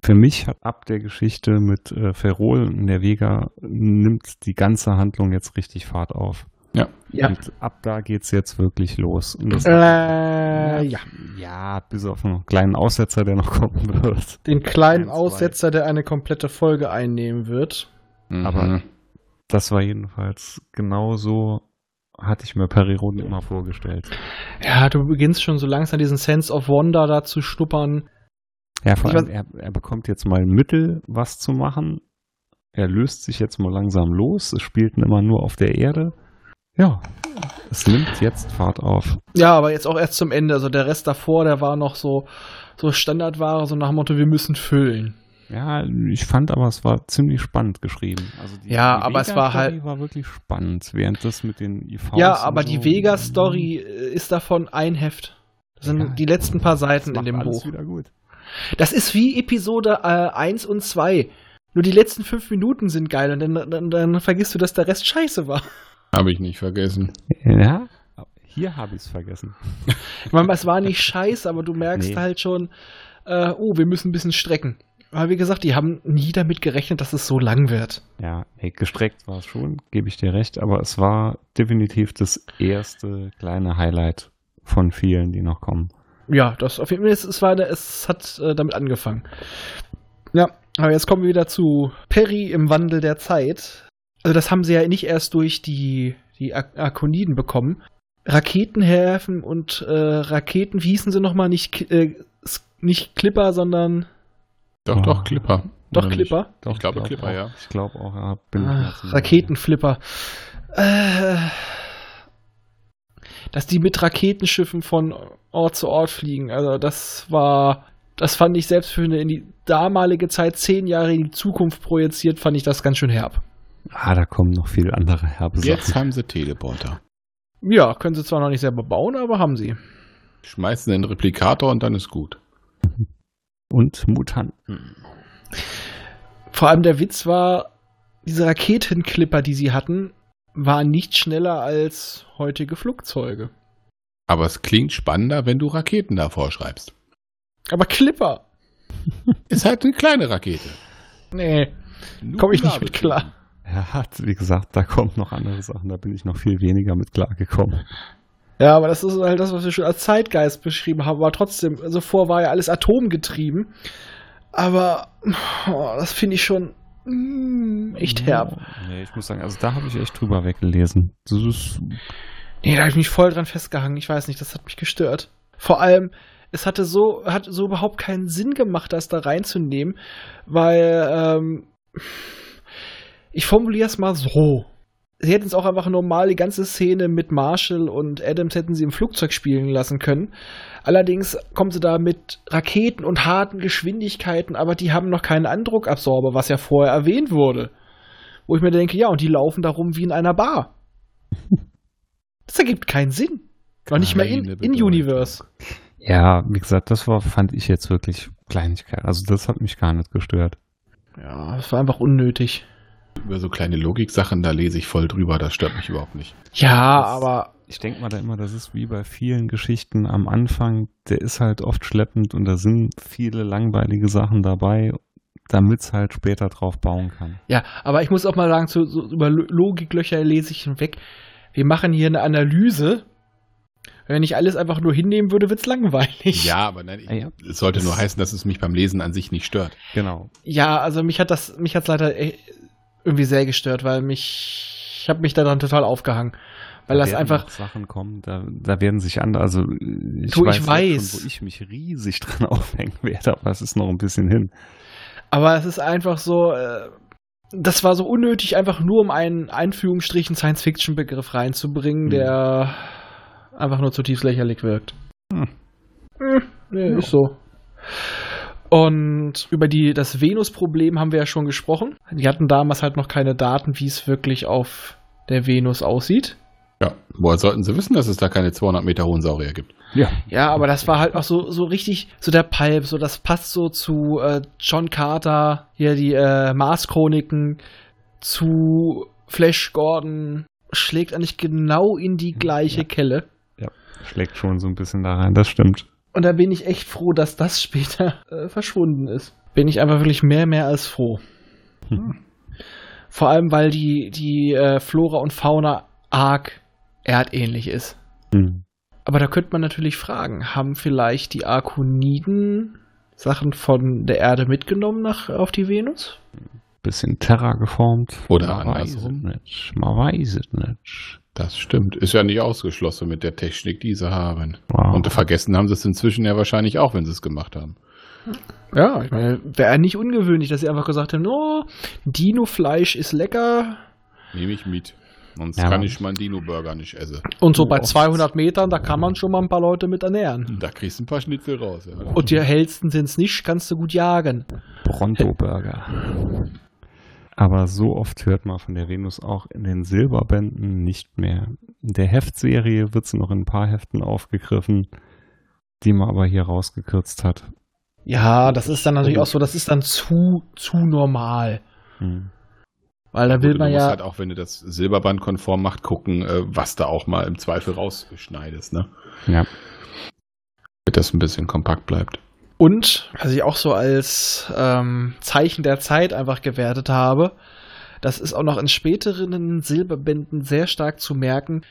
Speaker 4: Für mich hat ab der Geschichte mit äh, Ferrol und der Vega nimmt die ganze Handlung jetzt richtig Fahrt auf.
Speaker 2: Ja.
Speaker 1: ja.
Speaker 4: Und ab da geht's jetzt wirklich los. Und das,
Speaker 1: Äh, ja.
Speaker 4: ja, bis auf einen kleinen Aussetzer, der noch kommen wird.
Speaker 1: Den kleinen. Aussetzer, der eine komplette Folge einnehmen wird.
Speaker 4: Aber-
Speaker 2: Mhm.
Speaker 4: Das war jedenfalls genauso, hatte ich mir Periron immer vorgestellt.
Speaker 1: Ja, du beginnst schon so langsam diesen Sense of Wonder da zu schnuppern.
Speaker 4: Ja, vor
Speaker 1: Ich
Speaker 4: allem, er, er bekommt jetzt mal Mittel, was zu machen. Er löst sich jetzt mal langsam los. Es spielt immer nur auf der Erde. Ja, es nimmt jetzt Fahrt auf.
Speaker 1: Ja, aber jetzt auch erst zum Ende. Also der Rest davor, der war noch so, so Standardware, so nach dem Motto, wir müssen füllen.
Speaker 4: Ja, ich fand aber, es war ziemlich spannend geschrieben. Also die,
Speaker 1: Ja,
Speaker 4: die
Speaker 1: aber es war halt-
Speaker 4: war wirklich spannend, während das mit den IVs.
Speaker 1: ja, aber
Speaker 4: so,
Speaker 1: die Vega-Story äh, ist davon ein Heft. Das sind
Speaker 4: Ja,
Speaker 1: die letzten paar
Speaker 4: das
Speaker 1: Seiten in dem
Speaker 4: alles
Speaker 1: Buch.
Speaker 4: wieder gut.
Speaker 1: Das ist wie Episode äh, 1 und 2. Nur die letzten fünf Minuten sind geil und dann, dann, dann vergisst du, dass der Rest scheiße war.
Speaker 2: Habe ich nicht vergessen.
Speaker 4: Ja, hier habe ich es vergessen.
Speaker 1: Ich meine, es war nicht scheiße, aber du merkst
Speaker 4: Nee.
Speaker 1: halt schon, äh, oh, wir müssen ein bisschen strecken. Aber wie gesagt, die haben nie damit gerechnet, dass es so lang wird.
Speaker 4: Ja, hey, gestreckt war es schon, gebe ich dir recht, aber es war definitiv das erste kleine Highlight von vielen, die noch kommen.
Speaker 1: Ja, das auf jeden Fall, es, es, war, es hat äh, damit angefangen. Ja, aber jetzt kommen wir wieder zu Perry im Wandel der Zeit. Also das haben sie ja nicht erst durch die, die Ar Arkoniden bekommen. Raketenhäfen und äh, Raketen, wie hießen sie nochmal? Nicht, äh, nicht Clipper, sondern
Speaker 2: Doch,
Speaker 4: Oh.
Speaker 2: doch, Clipper.
Speaker 1: doch
Speaker 2: nicht?
Speaker 1: Clipper.
Speaker 2: Ich glaube,
Speaker 4: glaub
Speaker 2: Clipper,
Speaker 4: auch,
Speaker 2: ja.
Speaker 4: Ich glaube auch, ja. Mir
Speaker 1: Ah,
Speaker 4: jetzt
Speaker 1: Raketenflipper. Äh, dass die mit Raketenschiffen von Ort zu Ort fliegen. Also das war, das fand ich selbst für eine in die damalige Zeit, zehn Jahre in die Zukunft projiziert, fand ich das ganz schön herb.
Speaker 4: Ah, da kommen noch viele andere herbe
Speaker 2: Jetzt
Speaker 4: Sachen.
Speaker 2: haben sie Teleporter.
Speaker 1: Ja, können sie zwar noch nicht selber bauen, aber haben sie.
Speaker 2: Schmeißen den Replikator und dann ist gut.
Speaker 4: Und Mutanten.
Speaker 1: Vor allem der Witz war, diese Raketenclipper, die sie hatten, waren nicht schneller als heutige Flugzeuge.
Speaker 2: Aber es klingt spannender, wenn du Raketen davor schreibst.
Speaker 1: Aber Clipper!
Speaker 2: Ist halt eine kleine Rakete.
Speaker 1: Nee, komme ich nicht mit klar.
Speaker 4: Er hat, wie gesagt, da kommen noch andere Sachen, da bin ich noch viel weniger mit klargekommen.
Speaker 1: Ja, aber das ist halt das, was wir schon als Zeitgeist beschrieben haben. Aber trotzdem, also vor war ja alles atomgetrieben. Aber oh, das finde ich schon mm, echt herb.
Speaker 4: Nee, ich muss sagen, also da habe ich echt drüber weggelesen. Das ist,
Speaker 1: Nee, da habe ich mich voll dran festgehangen. Ich weiß nicht, das hat mich gestört. Vor allem, es hatte so, hat so überhaupt keinen Sinn gemacht, das da reinzunehmen, weil, ähm, ich formuliere es mal so. Sie hätten es auch einfach normal die ganze Szene mit Marshall und Adams hätten sie im Flugzeug spielen lassen können. Allerdings kommen sie da mit Raketen und harten Geschwindigkeiten, aber die haben noch keinen Andruckabsorber, was ja vorher erwähnt wurde. Wo ich mir denke, ja, und die laufen da rum wie in einer Bar. Das ergibt keinen Sinn. Noch nicht mal in, in. Universe.
Speaker 4: ja, wie gesagt, das war, fand ich jetzt wirklich Kleinigkeit. Also das hat mich gar nicht gestört.
Speaker 1: Ja, das war einfach unnötig.
Speaker 2: Über so kleine Logiksachen, da lese ich voll drüber, das stört mich überhaupt nicht.
Speaker 1: Ja,
Speaker 4: Das-
Speaker 1: aber
Speaker 4: Ich denke mal da immer, das ist wie bei vielen Geschichten am Anfang, der ist halt oft schleppend und da sind viele langweilige Sachen dabei, damit es halt später drauf bauen kann.
Speaker 1: Ja, aber ich muss auch mal sagen, zu, so, über Lo- Logiklöcher lese ich hinweg. Wir machen hier eine Analyse. Wenn ich alles einfach nur hinnehmen würde, wird's langweilig.
Speaker 2: Ja, aber nein, ich,
Speaker 4: Ah, ja.
Speaker 2: es sollte nur heißen, dass es mich beim Lesen an sich nicht stört.
Speaker 4: Genau.
Speaker 1: Ja, also mich hat das, mich hat's leider irgendwie sehr gestört, weil mich, ich habe mich daran total aufgehangen. Weil
Speaker 4: Da
Speaker 1: das einfach,
Speaker 4: Sachen kommen, da, da werden sich andere, also ich
Speaker 1: Du, ich
Speaker 4: weiß, jetzt
Speaker 1: weiß.
Speaker 4: Schon, wo ich mich riesig dran aufhängen werde, aber es ist noch ein bisschen hin.
Speaker 1: aber es ist einfach so, äh, das war so unnötig, einfach nur um einen Einführungsstrichen Science-Fiction-Begriff reinzubringen,
Speaker 4: Hm.
Speaker 1: der einfach nur zutiefst lächerlich wirkt.
Speaker 4: Hm.
Speaker 1: Hm, nee,
Speaker 4: Ja.
Speaker 1: ist so. Und über die, das Venus-Problem haben wir ja schon gesprochen. Die hatten damals halt noch keine Daten, wie es wirklich auf der Venus aussieht.
Speaker 2: Ja, woher sollten sie wissen, dass es da keine 200 Meter hohen Saurier gibt?
Speaker 4: Ja.
Speaker 1: Ja, aber das war halt auch so, so richtig, so der Palp, so das passt so zu äh, John Carter, hier die äh, Mars-Chroniken, zu Flash Gordon, schlägt eigentlich genau in die gleiche
Speaker 4: Ja.
Speaker 1: Kelle.
Speaker 4: Schlägt schon so ein bisschen da rein, das stimmt.
Speaker 1: Und da bin ich echt froh, dass das später äh, verschwunden ist. Bin ich einfach wirklich mehr, mehr als froh.
Speaker 4: Hm.
Speaker 1: Vor allem, weil die, die äh, Flora und Fauna arg erdähnlich ist.
Speaker 4: Hm.
Speaker 1: Aber da könnte man natürlich fragen, haben vielleicht die Arkoniden Sachen von der Erde mitgenommen nach, auf die Venus?
Speaker 4: Bisschen Terra geformt.
Speaker 2: Oder
Speaker 4: man weiß es nicht. Man weiß es nicht.
Speaker 2: Das stimmt. Ist ja nicht ausgeschlossen mit der Technik, die sie haben.
Speaker 4: Wow.
Speaker 2: Und vergessen haben sie es inzwischen ja wahrscheinlich auch, wenn sie es gemacht haben.
Speaker 1: Ja, ich meine, wäre nicht ungewöhnlich, dass sie einfach gesagt haben, oh, Dino-Fleisch ist lecker.
Speaker 2: Nehme ich mit. Sonst
Speaker 4: Ja,
Speaker 2: kann ich meinen Dino-Burger nicht essen.
Speaker 1: Und so
Speaker 4: Oh,
Speaker 1: bei
Speaker 4: oft.
Speaker 1: 200 Metern, da kann man schon mal ein paar Leute mit ernähren.
Speaker 2: Da kriegst du ein paar Schnitzel raus. Ja.
Speaker 1: Und die hellsten sind's nicht, kannst du gut jagen.
Speaker 4: Bronto-Burger. Aber so oft hört man von der Venus auch in den Silberbänden nicht mehr. In der Heftserie wird sie noch in ein paar Heften aufgegriffen, die man aber hier rausgekürzt hat.
Speaker 1: Ja, das ist dann natürlich auch so, das ist dann zu, zu normal.
Speaker 4: Hm.
Speaker 1: Weil da will man
Speaker 2: du musst
Speaker 1: ja.
Speaker 2: halt auch, wenn du das Silberband konform macht, gucken, äh, was da auch mal im Zweifel rausschneidest, ne?
Speaker 4: Ja.
Speaker 2: Damit das ein bisschen kompakt bleibt.
Speaker 1: Und, was ich auch so als ähm, Zeichen der Zeit einfach gewertet habe, das ist auch noch in späteren Silberbänden sehr stark zu merken.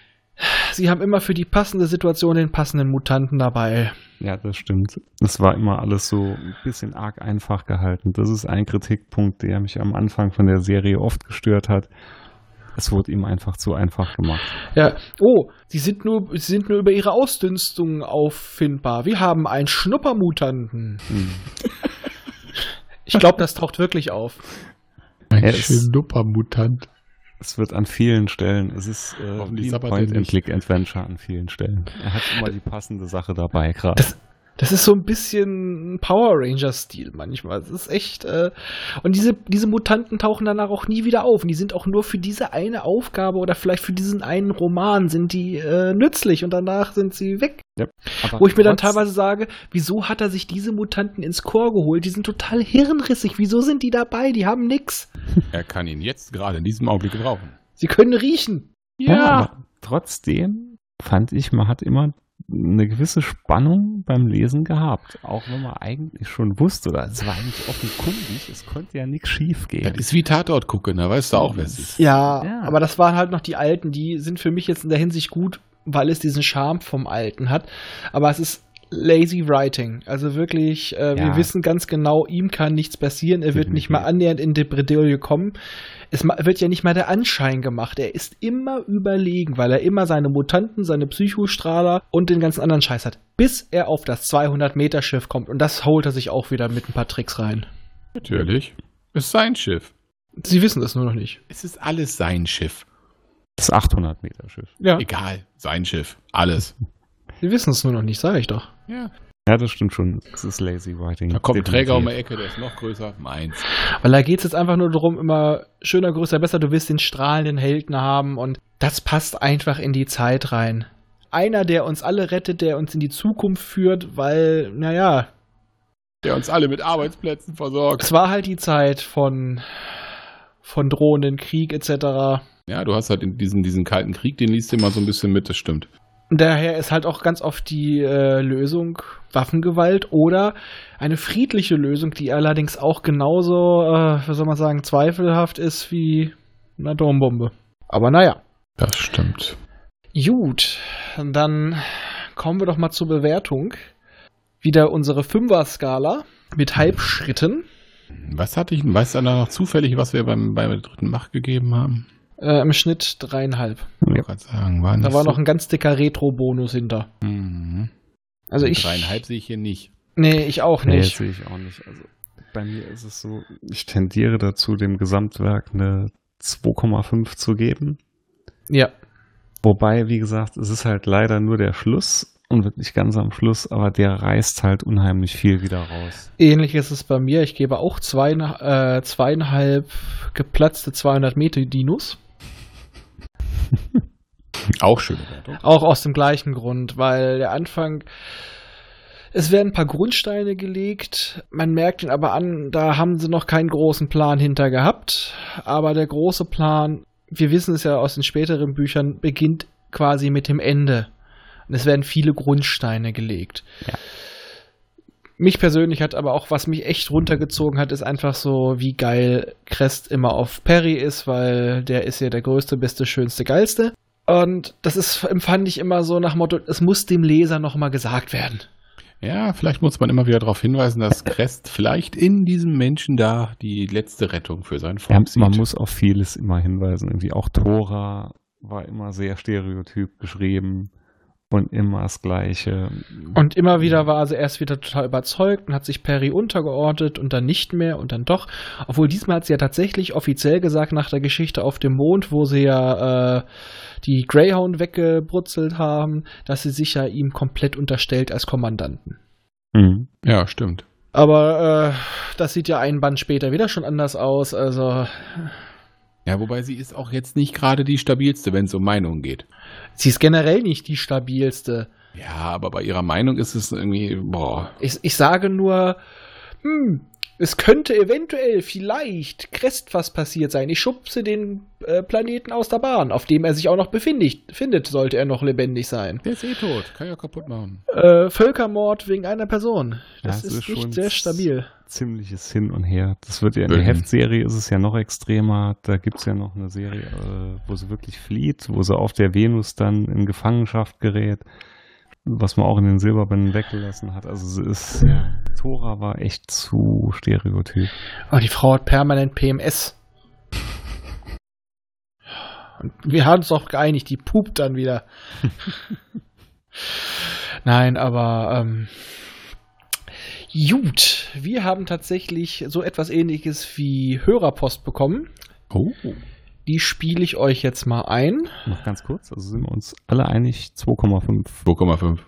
Speaker 1: Sie haben immer für die passende Situation den passenden Mutanten dabei.
Speaker 4: Ja, das stimmt. Es war immer alles so ein bisschen arg einfach gehalten. Das ist ein Kritikpunkt, der mich am Anfang von der Serie oft gestört hat. Es wurde ihm einfach zu einfach gemacht.
Speaker 1: Ja, oh, sie sind nur, sie sind nur über ihre Ausdünstung auffindbar. Wir haben einen Schnuppermutanten.
Speaker 4: Hm.
Speaker 1: Ich glaube, das taucht wirklich auf.
Speaker 2: Ein
Speaker 4: Er ist-
Speaker 2: Schnuppermutant.
Speaker 4: Es wird an vielen Stellen, es ist äh, ein. Point-and-Click-Adventure an vielen Stellen. Er hat immer die passende Sache dabei gerade.
Speaker 1: Das- ist so ein bisschen Power Ranger-Stil manchmal. Das ist echt. Äh und diese, diese Mutanten tauchen danach auch nie wieder auf. Und die sind auch nur für diese eine Aufgabe oder vielleicht für diesen einen Roman sind die äh, nützlich und danach sind sie weg.
Speaker 4: Aber
Speaker 1: Wo ich mir dann teilweise sage, wieso hat er sich diese Mutanten ins Chor geholt? Die sind total hirnrissig. Wieso sind die dabei? Die haben nix.
Speaker 2: Er kann ihn jetzt gerade in diesem Augenblick gebrauchen.
Speaker 1: Sie können riechen.
Speaker 4: Ja, aber trotzdem fand ich, man hat immer eine gewisse Spannung beim Lesen gehabt. Auch wenn man eigentlich schon wusste, oder es war eigentlich offenkundig, es konnte ja nichts schief gehen.
Speaker 2: Das ist wie Tatort gucken, da weißt du auch, wer es ist.
Speaker 1: Ja,
Speaker 4: Ja.
Speaker 1: aber das waren halt noch die alten, die sind für mich jetzt in der Hinsicht gut, weil es diesen Charme vom Alten hat. Aber es ist lazy writing. Also wirklich, äh, wir
Speaker 4: Ja.
Speaker 1: wissen ganz genau, ihm kann nichts passieren. Er wird nicht mal annähernd in die Bredouille kommen. Es wird ja nicht mal der Anschein gemacht. Er ist immer überlegen, weil er immer seine Mutanten, seine Psychostrahler und den ganzen anderen Scheiß hat. Bis er auf das 200-Meter-Schiff kommt. Und das holt er sich auch wieder mit ein paar Tricks rein.
Speaker 2: Natürlich. Ist sein Schiff.
Speaker 1: Sie wissen es nur noch nicht.
Speaker 2: Es ist alles sein Schiff.
Speaker 4: Das 800 Meter Schiff.
Speaker 1: Ja,
Speaker 2: Egal, sein Schiff. Alles.
Speaker 1: Sie wissen es nur noch nicht, sage ich doch.
Speaker 2: Ja.
Speaker 4: Ja, das stimmt schon. Es ist lazy writing.
Speaker 2: Da kommt ein. Träger um die Ecke, der ist noch größer. Meins.
Speaker 1: Weil da geht es jetzt einfach nur darum, immer schöner, größer, besser. Du willst den strahlenden Helden haben und das passt einfach in die Zeit rein. Einer, der uns alle rettet, der uns in die Zukunft führt, weil, naja,
Speaker 2: Der uns alle mit Arbeitsplätzen versorgt.
Speaker 1: es war halt die Zeit von, von drohenden Krieg etc.
Speaker 2: Ja, du hast halt in diesen, diesen kalten Krieg, den liest du immer so ein bisschen mit, das stimmt.
Speaker 1: Daher ist halt auch ganz oft die äh, Lösung Waffengewalt oder eine friedliche Lösung, die allerdings auch genauso, äh, wie soll man sagen, zweifelhaft ist wie eine Atombombe. Aber naja.
Speaker 2: Das stimmt.
Speaker 1: Gut, dann kommen wir doch mal zur Bewertung. Wieder unsere Fünfer-Skala mit Halbschritten.
Speaker 2: Was hatte ich, weißt du da noch zufällig, was wir beim, beim dritten Macht gegeben haben?
Speaker 1: Äh, Im Schnitt dreieinhalb.
Speaker 2: Ich gerade sagen, war nicht
Speaker 1: Da war
Speaker 2: so.
Speaker 1: noch ein ganz dicker Retro-Bonus hinter.
Speaker 2: Mhm.
Speaker 1: Also ich.
Speaker 2: Dreieinhalb sehe ich hier nicht.
Speaker 1: Nee, ich auch
Speaker 4: Nee,
Speaker 1: nicht.
Speaker 4: sehe ich auch nicht. Also bei mir ist es so, ich tendiere dazu, dem Gesamtwerk eine 2,5 zu geben.
Speaker 1: Ja.
Speaker 4: Wobei, wie gesagt, es ist halt leider nur der Schluss und wirklich ganz am Schluss, aber der reißt halt unheimlich viel wieder raus.
Speaker 1: Ähnlich ist es bei mir. Ich gebe auch zwei, äh, zweieinhalb geplatzte 200 Meter Dinos.
Speaker 2: Auch schöne Wertung.
Speaker 1: Auch aus dem gleichen Grund, weil der Anfang. Es werden ein paar Grundsteine gelegt. Man merkt ihn aber an, da haben sie noch keinen großen Plan hinter gehabt. Aber der große Plan, wir wissen es ja aus den späteren Büchern, beginnt quasi mit dem Ende. Und es werden viele Grundsteine gelegt.
Speaker 4: Ja.
Speaker 1: Mich persönlich hat aber auch, was mich echt runtergezogen hat, ist einfach so, wie geil Crest immer auf Perry ist, weil der ist ja der größte, beste, schönste, geilste. Und das ist, empfand ich immer so nach Motto, es muss dem Leser nochmal gesagt werden.
Speaker 2: Ja, vielleicht muss man immer wieder darauf hinweisen, dass Crest vielleicht in diesem Menschen da die letzte Rettung für sein
Speaker 4: Ja,
Speaker 2: Volk sieht.
Speaker 4: man muss auf vieles immer hinweisen. Irgendwie auch Tora war immer sehr stereotyp geschrieben und immer das Gleiche.
Speaker 1: Und immer wieder war sie erst wieder total überzeugt und hat sich Perry untergeordnet und dann nicht mehr und dann doch. Obwohl diesmal hat sie ja tatsächlich offiziell gesagt nach der Geschichte auf dem Mond, wo sie ja äh, die Greyhound weggebrutzelt haben, dass sie sich ja ihm komplett unterstellt als Kommandanten.
Speaker 4: Mhm.
Speaker 2: ja, stimmt.
Speaker 1: Aber äh, das sieht ja einen Band später wieder schon anders aus. Also
Speaker 2: Ja, wobei sie ist auch jetzt nicht gerade die stabilste, wenn es um Meinungen geht.
Speaker 1: sie ist generell nicht die stabilste.
Speaker 2: Ja, aber bei ihrer Meinung ist es irgendwie, boah.
Speaker 1: Ich, ich sage nur, hm, es könnte eventuell vielleicht Crest was passiert sein. Ich schubse den äh, Planeten aus der Bahn, auf dem er sich auch noch befindet, findet, sollte er noch lebendig sein.
Speaker 2: Der ist eh tot, kann ja kaputt machen.
Speaker 1: Äh, Völkermord wegen einer Person. Das
Speaker 4: Ja, es
Speaker 1: ist,
Speaker 4: ist
Speaker 1: nicht sehr stabil.
Speaker 4: Ziemliches Hin und Her. Das wird ja in der Heftserie ist es ja noch extremer. Da gibt es ja noch eine Serie, äh, wo sie wirklich flieht, wo sie auf der Venus dann in Gefangenschaft gerät, was man auch in den Silberbänden weggelassen hat. Also sie ist, ja, Tora war echt zu stereotyp.
Speaker 1: Oh, die Frau hat permanent PMS. Und wir haben uns auch geeinigt, die pupt dann wieder. Nein, aber ähm, gut, wir haben tatsächlich so etwas ähnliches wie Hörerpost bekommen.
Speaker 2: Oh.
Speaker 1: Die spiele ich euch jetzt mal ein.
Speaker 4: Noch ganz kurz, also sind wir uns alle einig, 2,5.
Speaker 2: 2,5.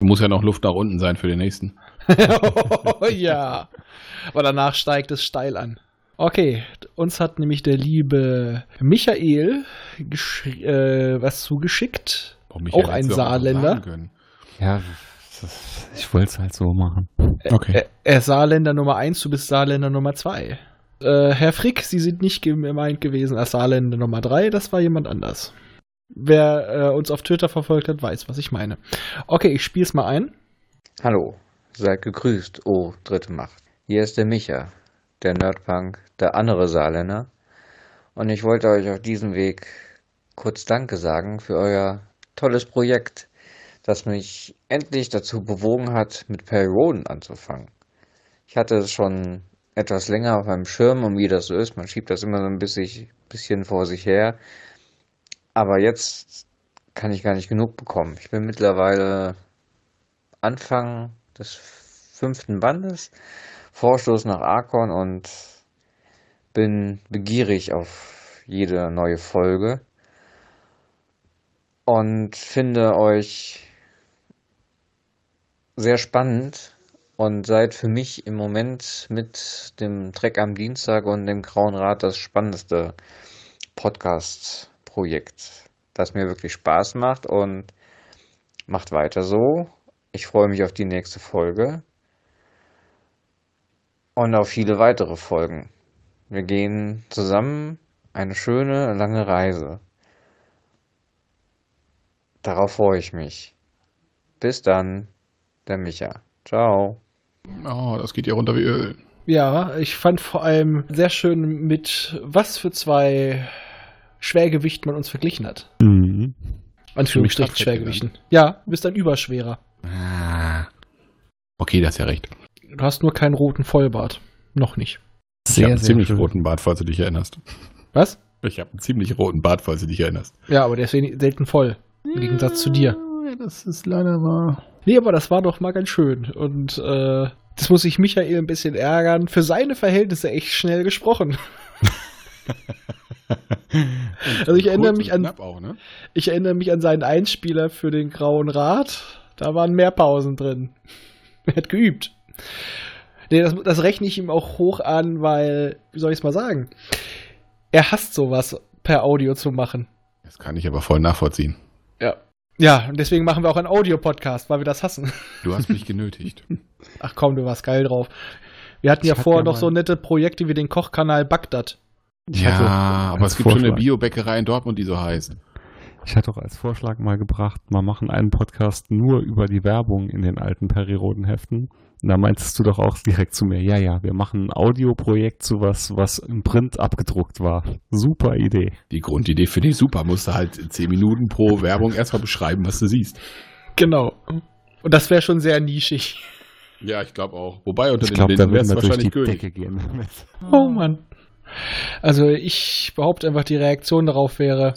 Speaker 2: Muss ja noch Luft nach unten sein für den nächsten.
Speaker 1: oh, ja. Aber danach steigt es steil an. Okay, uns hat nämlich der liebe Michael äh, was zugeschickt.
Speaker 2: Oh, Michael,
Speaker 1: Auch ein Saarländer.
Speaker 2: können.
Speaker 4: Ja, ich wollte es halt so machen.
Speaker 2: Okay.
Speaker 1: Er, er ist Saarländer Nummer 1, du bist Saarländer Nummer 2. Äh, Herr Frick, Sie sind nicht gemeint gewesen als Saarländer Nummer 3, das war jemand anders. Wer äh, uns auf Twitter verfolgt hat, weiß, was ich meine. Okay, ich spiel's mal ein.
Speaker 5: Hallo, seid gegrüßt, oh dritte Macht. Hier ist der Micha, der Nerdpunk, der andere Saarländer. Und ich wollte euch auf diesem Weg kurz Danke sagen für euer tolles Projekt, das mich endlich dazu bewogen hat, mit Perry Roden anzufangen. Ich hatte es schon etwas länger auf meinem Schirm und wie das so ist, man schiebt das immer so ein bisschen, vor sich her. Aber jetzt kann ich gar nicht genug bekommen. Ich bin mittlerweile Anfang des fünften Bandes, Vorstoß nach Arkon und bin begierig auf jede neue Folge und finde euch sehr spannend und seid für mich im Moment mit dem Trek am Dienstag und dem Grauen Rat das spannendste Podcast-Projekt, das mir wirklich Spaß macht und macht weiter so. Ich freue mich auf die nächste Folge und auf viele weitere Folgen. Wir gehen zusammen eine schöne, lange Reise. Darauf freue ich mich. Bis dann, der Micha. Ciao.
Speaker 2: Oh, das geht ja runter wie Öl.
Speaker 1: Ja, ich fand vor allem sehr schön, mit was für zwei Schwergewichten man uns verglichen hat.
Speaker 4: Mhm.
Speaker 1: Anführungsstrichen Schwergewichten. Ja, du bist ein Überschwerer.
Speaker 2: Ah. Okay, das ist ja recht.
Speaker 1: Du hast nur keinen roten Vollbart. Noch nicht.
Speaker 2: ich
Speaker 4: Sehr,
Speaker 2: habe einen ziemlich
Speaker 4: schön.
Speaker 2: roten Bart, falls du dich erinnerst.
Speaker 1: Was?
Speaker 2: Ich habe einen ziemlich roten Bart, falls du dich erinnerst.
Speaker 1: Ja, aber der ist wenig- selten voll. Im Gegensatz zu dir.
Speaker 2: Ja, das ist leider wahr.
Speaker 1: Nee, aber das war doch mal ganz schön. Und äh, das muss ich Michael ein bisschen ärgern. Für seine Verhältnisse echt schnell gesprochen. Also ich erinnere mich an-
Speaker 2: auch, ne?
Speaker 1: Ich erinnere mich an seinen Einspieler für den Grauen Rat. Da waren mehr Pausen drin. Er hat geübt. Nee, das, das rechne ich ihm auch hoch an, weil, wie soll ich es mal sagen? Er hasst sowas per Audio zu machen.
Speaker 2: Das kann ich aber voll nachvollziehen.
Speaker 1: Ja. Ja, und deswegen machen wir auch einen Audio-Podcast, weil wir das hassen.
Speaker 2: Du hast mich genötigt.
Speaker 1: Ach komm, du warst geil drauf. Wir hatten
Speaker 4: Ich
Speaker 1: ja
Speaker 4: hatte
Speaker 1: vorher noch so nette Projekte wie den Kochkanal Bagdad.
Speaker 2: Ja,
Speaker 4: hatte
Speaker 2: aber es gibt schon eine Biobäckerei in Dortmund, die so heißt.
Speaker 4: Ich hatte auch als Vorschlag mal gebracht, mal machen einen Podcast nur über die Werbung in den alten Periroden-Heften. Und da meintest du doch auch direkt zu mir, ja, ja, wir machen ein Audioprojekt zu was, was im Print abgedruckt war. Super Idee.
Speaker 2: Die Grundidee finde ich super. Musst du halt in 10 Minuten pro Werbung erstmal beschreiben, was du siehst.
Speaker 1: Genau. Und das wäre schon sehr nischig.
Speaker 2: Ja, ich glaube auch. Wobei unter
Speaker 4: Ich
Speaker 2: den
Speaker 4: glaube, da
Speaker 2: Blinden wär's
Speaker 4: würden wir durch die
Speaker 2: wahrscheinlich.
Speaker 4: Decke gehen.
Speaker 1: Oh Mann. Also ich behaupte einfach, die Reaktion darauf wäre,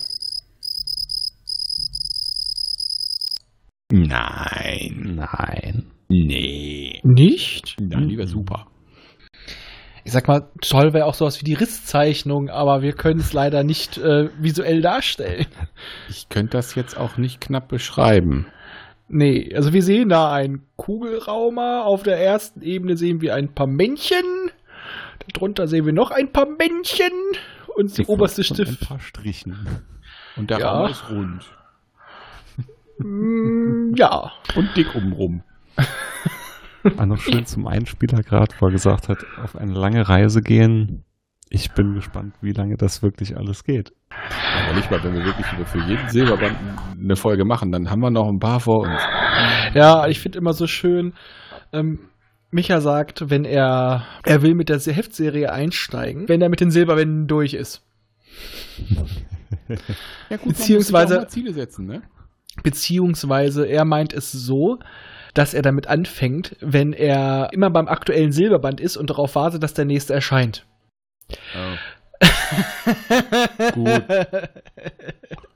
Speaker 2: Nein.
Speaker 4: Nein.
Speaker 2: Nee.
Speaker 1: nicht?
Speaker 2: Nein, die wäre super.
Speaker 1: Ich sag mal, toll wäre auch sowas wie die Risszeichnung, aber wir können es leider nicht äh, visuell darstellen.
Speaker 2: Ich könnte das jetzt auch nicht knapp beschreiben.
Speaker 1: Nee, also wir sehen da einen Kugelraumer. Auf der ersten Ebene sehen wir ein paar Männchen. Darunter sehen wir noch ein paar Männchen. Und die oberste
Speaker 4: Von Ein
Speaker 1: Stift.
Speaker 4: paar Strichen.
Speaker 2: Und der
Speaker 1: Ja.
Speaker 2: Raum ist rund.
Speaker 1: Mm, ja.
Speaker 2: Und dick umrum.
Speaker 4: Ah, noch schön zum Einspieler gerade, wo er gesagt hat, auf eine lange Reise gehen. Ich bin gespannt, wie lange das wirklich alles geht.
Speaker 2: Aber nicht mal, wenn wir wirklich für jeden Silberband eine Folge machen, dann haben wir noch ein paar vor uns.
Speaker 1: Ja, ich finde immer so schön. Ähm, Micha sagt, wenn er, er will mit der Heftserie einsteigen, wenn er mit den Silberwänden durch ist.
Speaker 2: Ja, gut,
Speaker 1: Beziehungsweise-
Speaker 2: man muss sich auch mal Ziele setzen, ne?
Speaker 1: Beziehungsweise er meint es so, dass er damit anfängt, wenn er immer beim aktuellen Silberband ist und darauf wartet, dass der nächste erscheint.
Speaker 2: Gut.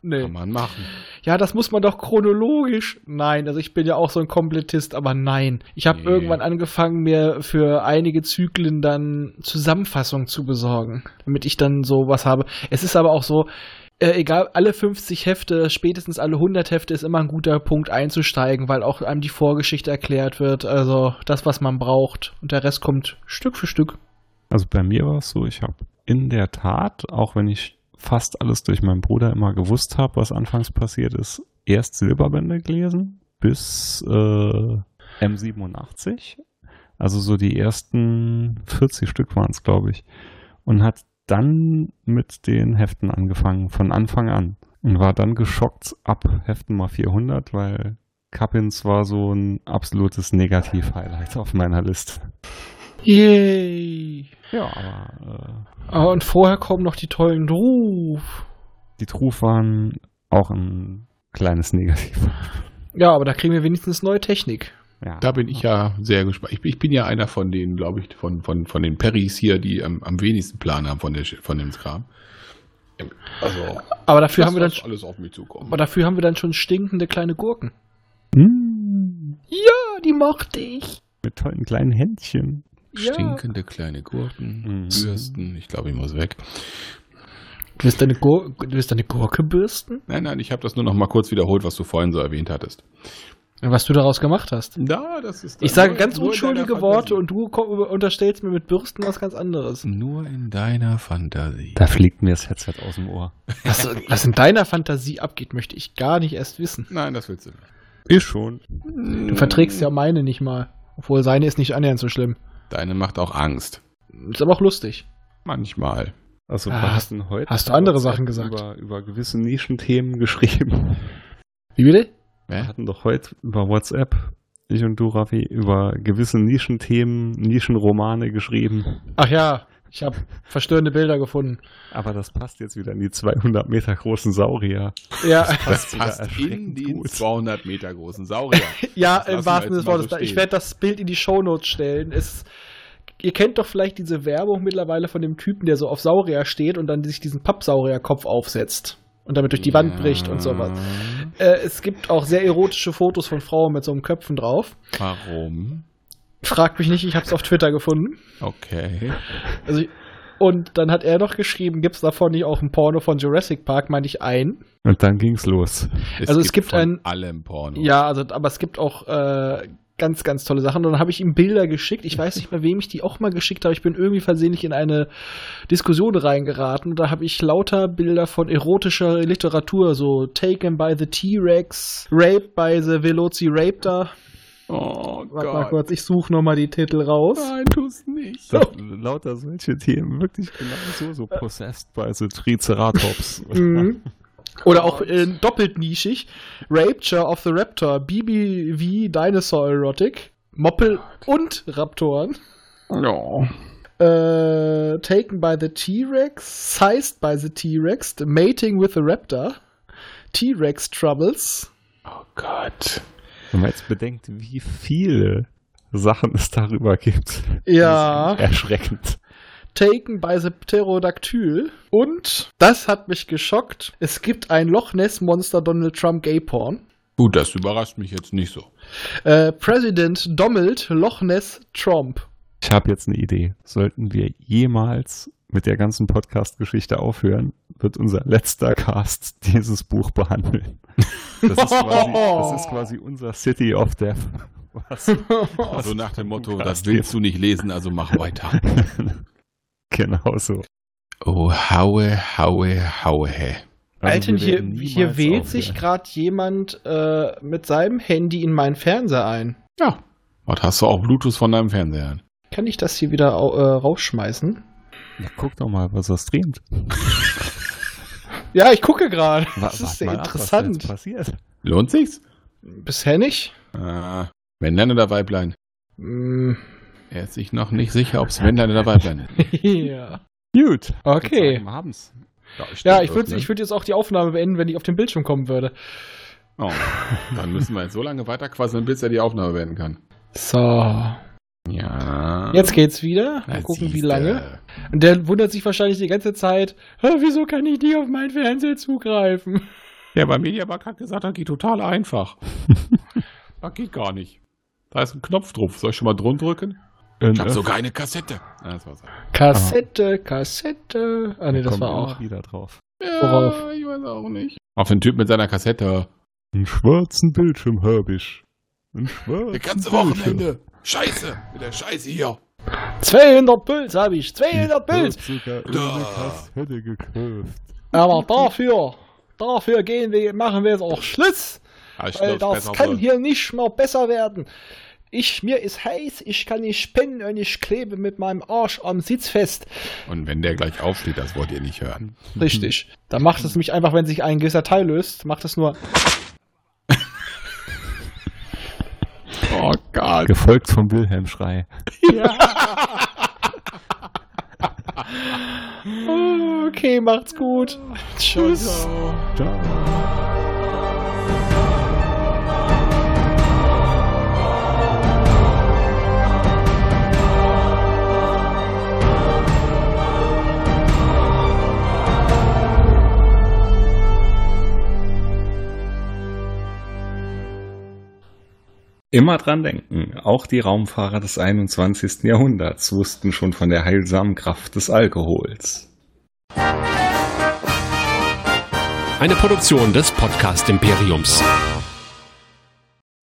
Speaker 1: nee.
Speaker 2: Kann man machen.
Speaker 1: Ja, das muss man doch chronologisch. Nein, also ich bin ja auch so ein Komplettist, aber nein. Ich habe
Speaker 2: Nee.
Speaker 1: irgendwann angefangen, mir für einige Zyklen dann Zusammenfassungen zu besorgen, damit ich dann sowas habe. Es ist aber auch so, äh, egal, alle 50 Hefte, spätestens alle 100 Hefte ist immer ein guter Punkt einzusteigen, weil auch einem die Vorgeschichte erklärt wird, also das, was man braucht. Und der Rest kommt Stück für Stück.
Speaker 4: Also bei mir war es so, ich habe in der Tat, auch wenn ich fast alles durch meinen Bruder immer gewusst habe, was anfangs passiert ist, erst Silberbände gelesen bis äh, M87. Also so die ersten 40 Stück waren es, glaube ich. Und hat dann mit den Heften angefangen, von Anfang an. Und war dann geschockt ab Heften mal 400, weil Kappins war so ein absolutes Negativ-Highlight auf meiner Liste.
Speaker 1: Yay!
Speaker 4: Ja, aber äh,
Speaker 1: Ah, Und vorher kommen noch die tollen Ruf.
Speaker 4: Die Truf waren auch ein kleines Negativ.
Speaker 1: Ja, aber da kriegen wir wenigstens neue Technik.
Speaker 4: Ja.
Speaker 2: Da bin ich ja sehr gespannt. Ich, bin- ich bin ja einer von denen, glaube ich, von, von, von den Perrys hier, die am, am wenigsten Plan haben von, der, von dem Kram. Also,
Speaker 1: Aber dafür haben wir dann
Speaker 2: alles auf mich zukommen.
Speaker 1: Aber dafür haben wir dann schon stinkende kleine Gurken.
Speaker 4: Mm,
Speaker 1: Ja, die mochte ich.
Speaker 4: mit tollen kleinen Händchen.
Speaker 2: Stinkende kleine Gurken,
Speaker 4: Mhm.
Speaker 2: Bürsten. Ich glaube, ich muss weg.
Speaker 1: Du willst deine, Gur du willst deine Gurke bürsten?
Speaker 2: Nein, nein, ich habe das nur noch mal kurz wiederholt, was du vorhin so erwähnt hattest.
Speaker 1: Was du daraus gemacht hast.
Speaker 2: Ja, das ist.
Speaker 1: Ich sage ganz unschuldige Worte und du unterstellst mir mit Bürsten was ganz anderes.
Speaker 2: Nur in deiner Fantasie.
Speaker 4: Da fliegt mir das Headset aus dem Ohr.
Speaker 1: Was, was in deiner Fantasie abgeht, möchte ich gar nicht erst wissen.
Speaker 2: Nein, das willst du nicht.
Speaker 4: Ich schon.
Speaker 1: Du verträgst ja meine nicht mal. Obwohl seine ist nicht annähernd so schlimm.
Speaker 2: Deine macht auch Angst.
Speaker 1: Ist aber auch lustig.
Speaker 2: Manchmal.
Speaker 4: Also
Speaker 1: Ah, hast-
Speaker 4: heute
Speaker 1: hast du andere Sachen gesagt?
Speaker 4: Über, über gewisse Nischenthemen geschrieben.
Speaker 1: Wie bitte?
Speaker 4: Wir hatten doch heute über WhatsApp, ich und du, Raffi, über gewisse Nischenthemen, Nischenromane geschrieben.
Speaker 1: Ach ja, ich habe verstörende Bilder gefunden.
Speaker 4: Aber das passt jetzt wieder in die 200 Meter großen Saurier.
Speaker 1: Ja,
Speaker 2: Das
Speaker 4: wieder
Speaker 2: passt in den
Speaker 4: gut.
Speaker 2: 200 Meter großen Saurier.
Speaker 1: ja
Speaker 2: Das
Speaker 1: im wahrsten
Speaker 2: jetzt
Speaker 1: des Wortes.
Speaker 2: so
Speaker 1: ich werde das Bild in die Shownotes stellen. Es, ihr kennt doch vielleicht diese Werbung mittlerweile von dem Typen, der so auf Saurier steht und dann sich diesen Pappsaurierkopf aufsetzt und damit durch die Wand bricht und sowas. Äh, es gibt auch sehr erotische Fotos von Frauen mit so einem Köpfen drauf.
Speaker 2: Warum?
Speaker 1: Fragt mich nicht, ich habe es auf Twitter gefunden.
Speaker 2: Okay.
Speaker 1: Also, und dann hat er noch geschrieben, gibt es davon nicht auch ein Porno von Jurassic Park, meinte ich ein.
Speaker 4: Und dann ging's los.
Speaker 1: Also es gibt
Speaker 2: von
Speaker 1: ein-
Speaker 2: allem Porno.
Speaker 1: Ja, also, aber es gibt auch äh, ganz, ganz tolle Sachen. Und dann habe ich ihm Bilder geschickt. Ich weiß nicht mehr, wem ich die auch mal geschickt habe. Ich bin irgendwie versehentlich in eine Diskussion reingeraten. Da habe ich lauter Bilder von erotischer Literatur, so Taken by the T-Rex, Raped by the Velociraptor.
Speaker 2: Oh
Speaker 1: Warte mal kurz, ich suche nochmal die Titel raus.
Speaker 2: Nein, tu's nicht.
Speaker 4: Das, lauter solche Themen, wirklich genau so, so possessed by the Triceratops.
Speaker 1: Mhm. Oder auch äh, doppelt nischig. Rapture of the Raptor, BBV Dinosaur Erotic, Moppel und Raptoren.
Speaker 2: Ja.
Speaker 1: Äh, taken by the T-Rex, sized by the T-Rex, mating with the Raptor, T-Rex Troubles.
Speaker 2: Oh Gott.
Speaker 4: Wenn man jetzt bedenkt, wie viele Sachen es darüber gibt.
Speaker 1: Ja.
Speaker 4: Das ist erschreckend.
Speaker 1: Taken by the Pterodactyl. Und, das hat mich geschockt, es gibt ein Loch Ness Monster Donald Trump Gay Porn.
Speaker 2: Gut, das überrascht mich jetzt nicht so.
Speaker 1: Äh, President Donald Loch Ness Trump.
Speaker 4: Ich habe jetzt eine Idee. Sollten wir jemals mit der ganzen Podcast-Geschichte aufhören, wird unser letzter Cast dieses Buch behandeln. Das ist quasi, das ist quasi unser City of Death. Was,
Speaker 2: So nach dem Motto, das willst du nicht lesen, also mach weiter.
Speaker 4: genau so.
Speaker 2: Oh, haue, haue, haue.
Speaker 4: Also
Speaker 1: Alter,
Speaker 4: wir
Speaker 1: hier, hier wählt sich
Speaker 4: aufhören.
Speaker 1: gerade jemand äh, mit seinem Handy in meinen Fernseher ein.
Speaker 2: Ja. Was hast du auch Bluetooth von deinem Fernseher?
Speaker 1: Kann ich das hier wieder äh, rausschmeißen?
Speaker 4: Ja, guck doch mal, was er streamt.
Speaker 1: Ja, ich gucke gerade. Das ist sehr
Speaker 4: ab,
Speaker 1: interessant.
Speaker 4: jetzt passiert.
Speaker 2: Lohnt sich's?
Speaker 1: Bisher nicht.
Speaker 2: Ah, Männlein oder Weiblein?
Speaker 1: Mm,
Speaker 2: Er ist sich noch nicht sicher, ob es Männlein oder Weiblein ist.
Speaker 1: ja.
Speaker 4: Gut.
Speaker 1: Okay.
Speaker 4: Wir haben's.
Speaker 1: Ja, ich würde ich würd jetzt auch die Aufnahme beenden, wenn ich auf den Bildschirm kommen würde.
Speaker 2: Oh, dann müssen wir jetzt so lange weiterquasseln, bis er die Aufnahme beenden kann.
Speaker 1: So.
Speaker 2: Ja.
Speaker 1: Jetzt geht's wieder. Mal gucken, wie lange. Und der wundert sich wahrscheinlich die ganze Zeit, "Hä, wieso kann ich nie auf meinen Fernseher zugreifen?
Speaker 2: Ja, bei Mediamarkt hat gesagt, das geht total einfach. das geht gar nicht. Da ist ein Knopf drauf. Soll ich schon mal drunter drücken? Ich habe sogar eine Kassette. Ah.
Speaker 1: Kassette, Kassette. Ah, nee, das war auch.
Speaker 4: wieder drauf.
Speaker 1: Worauf?
Speaker 2: ich weiß auch nicht. Auf den Typ mit seiner Kassette.
Speaker 4: Einen schwarzen Bildschirm hab ich. Einen schwarzen
Speaker 2: Das ganze
Speaker 4: Bildschirm.
Speaker 2: Wochenende. Scheiße. Mit der Scheiße hier.
Speaker 1: 200 Puls habe ich, 200 Puls.
Speaker 4: Kassette gekauft.
Speaker 1: Aber dafür, dafür gehen wir, machen wir jetzt auch Schluss.
Speaker 2: Ich
Speaker 1: Weil das kann hier nicht mehr besser werden. Ich, mir ist heiß, ich kann nicht spinnen und ich klebe mit meinem Arsch am Sitz fest.
Speaker 2: Und wenn der gleich aufsteht, das wollt ihr nicht hören.
Speaker 1: Richtig. Da macht es mich einfach, wenn sich ein gewisser Teil löst, macht es nur.
Speaker 2: Oh Gott.
Speaker 4: Gefolgt vom Wilhelm-Schrei.
Speaker 1: Okay, macht's gut. Tschüss.
Speaker 4: Ciao.
Speaker 6: Immer dran denken, auch die Raumfahrer des 21. Jahrhunderts wussten schon von der heilsamen Kraft des Alkohols.
Speaker 7: Eine Produktion des Podcast Imperiums.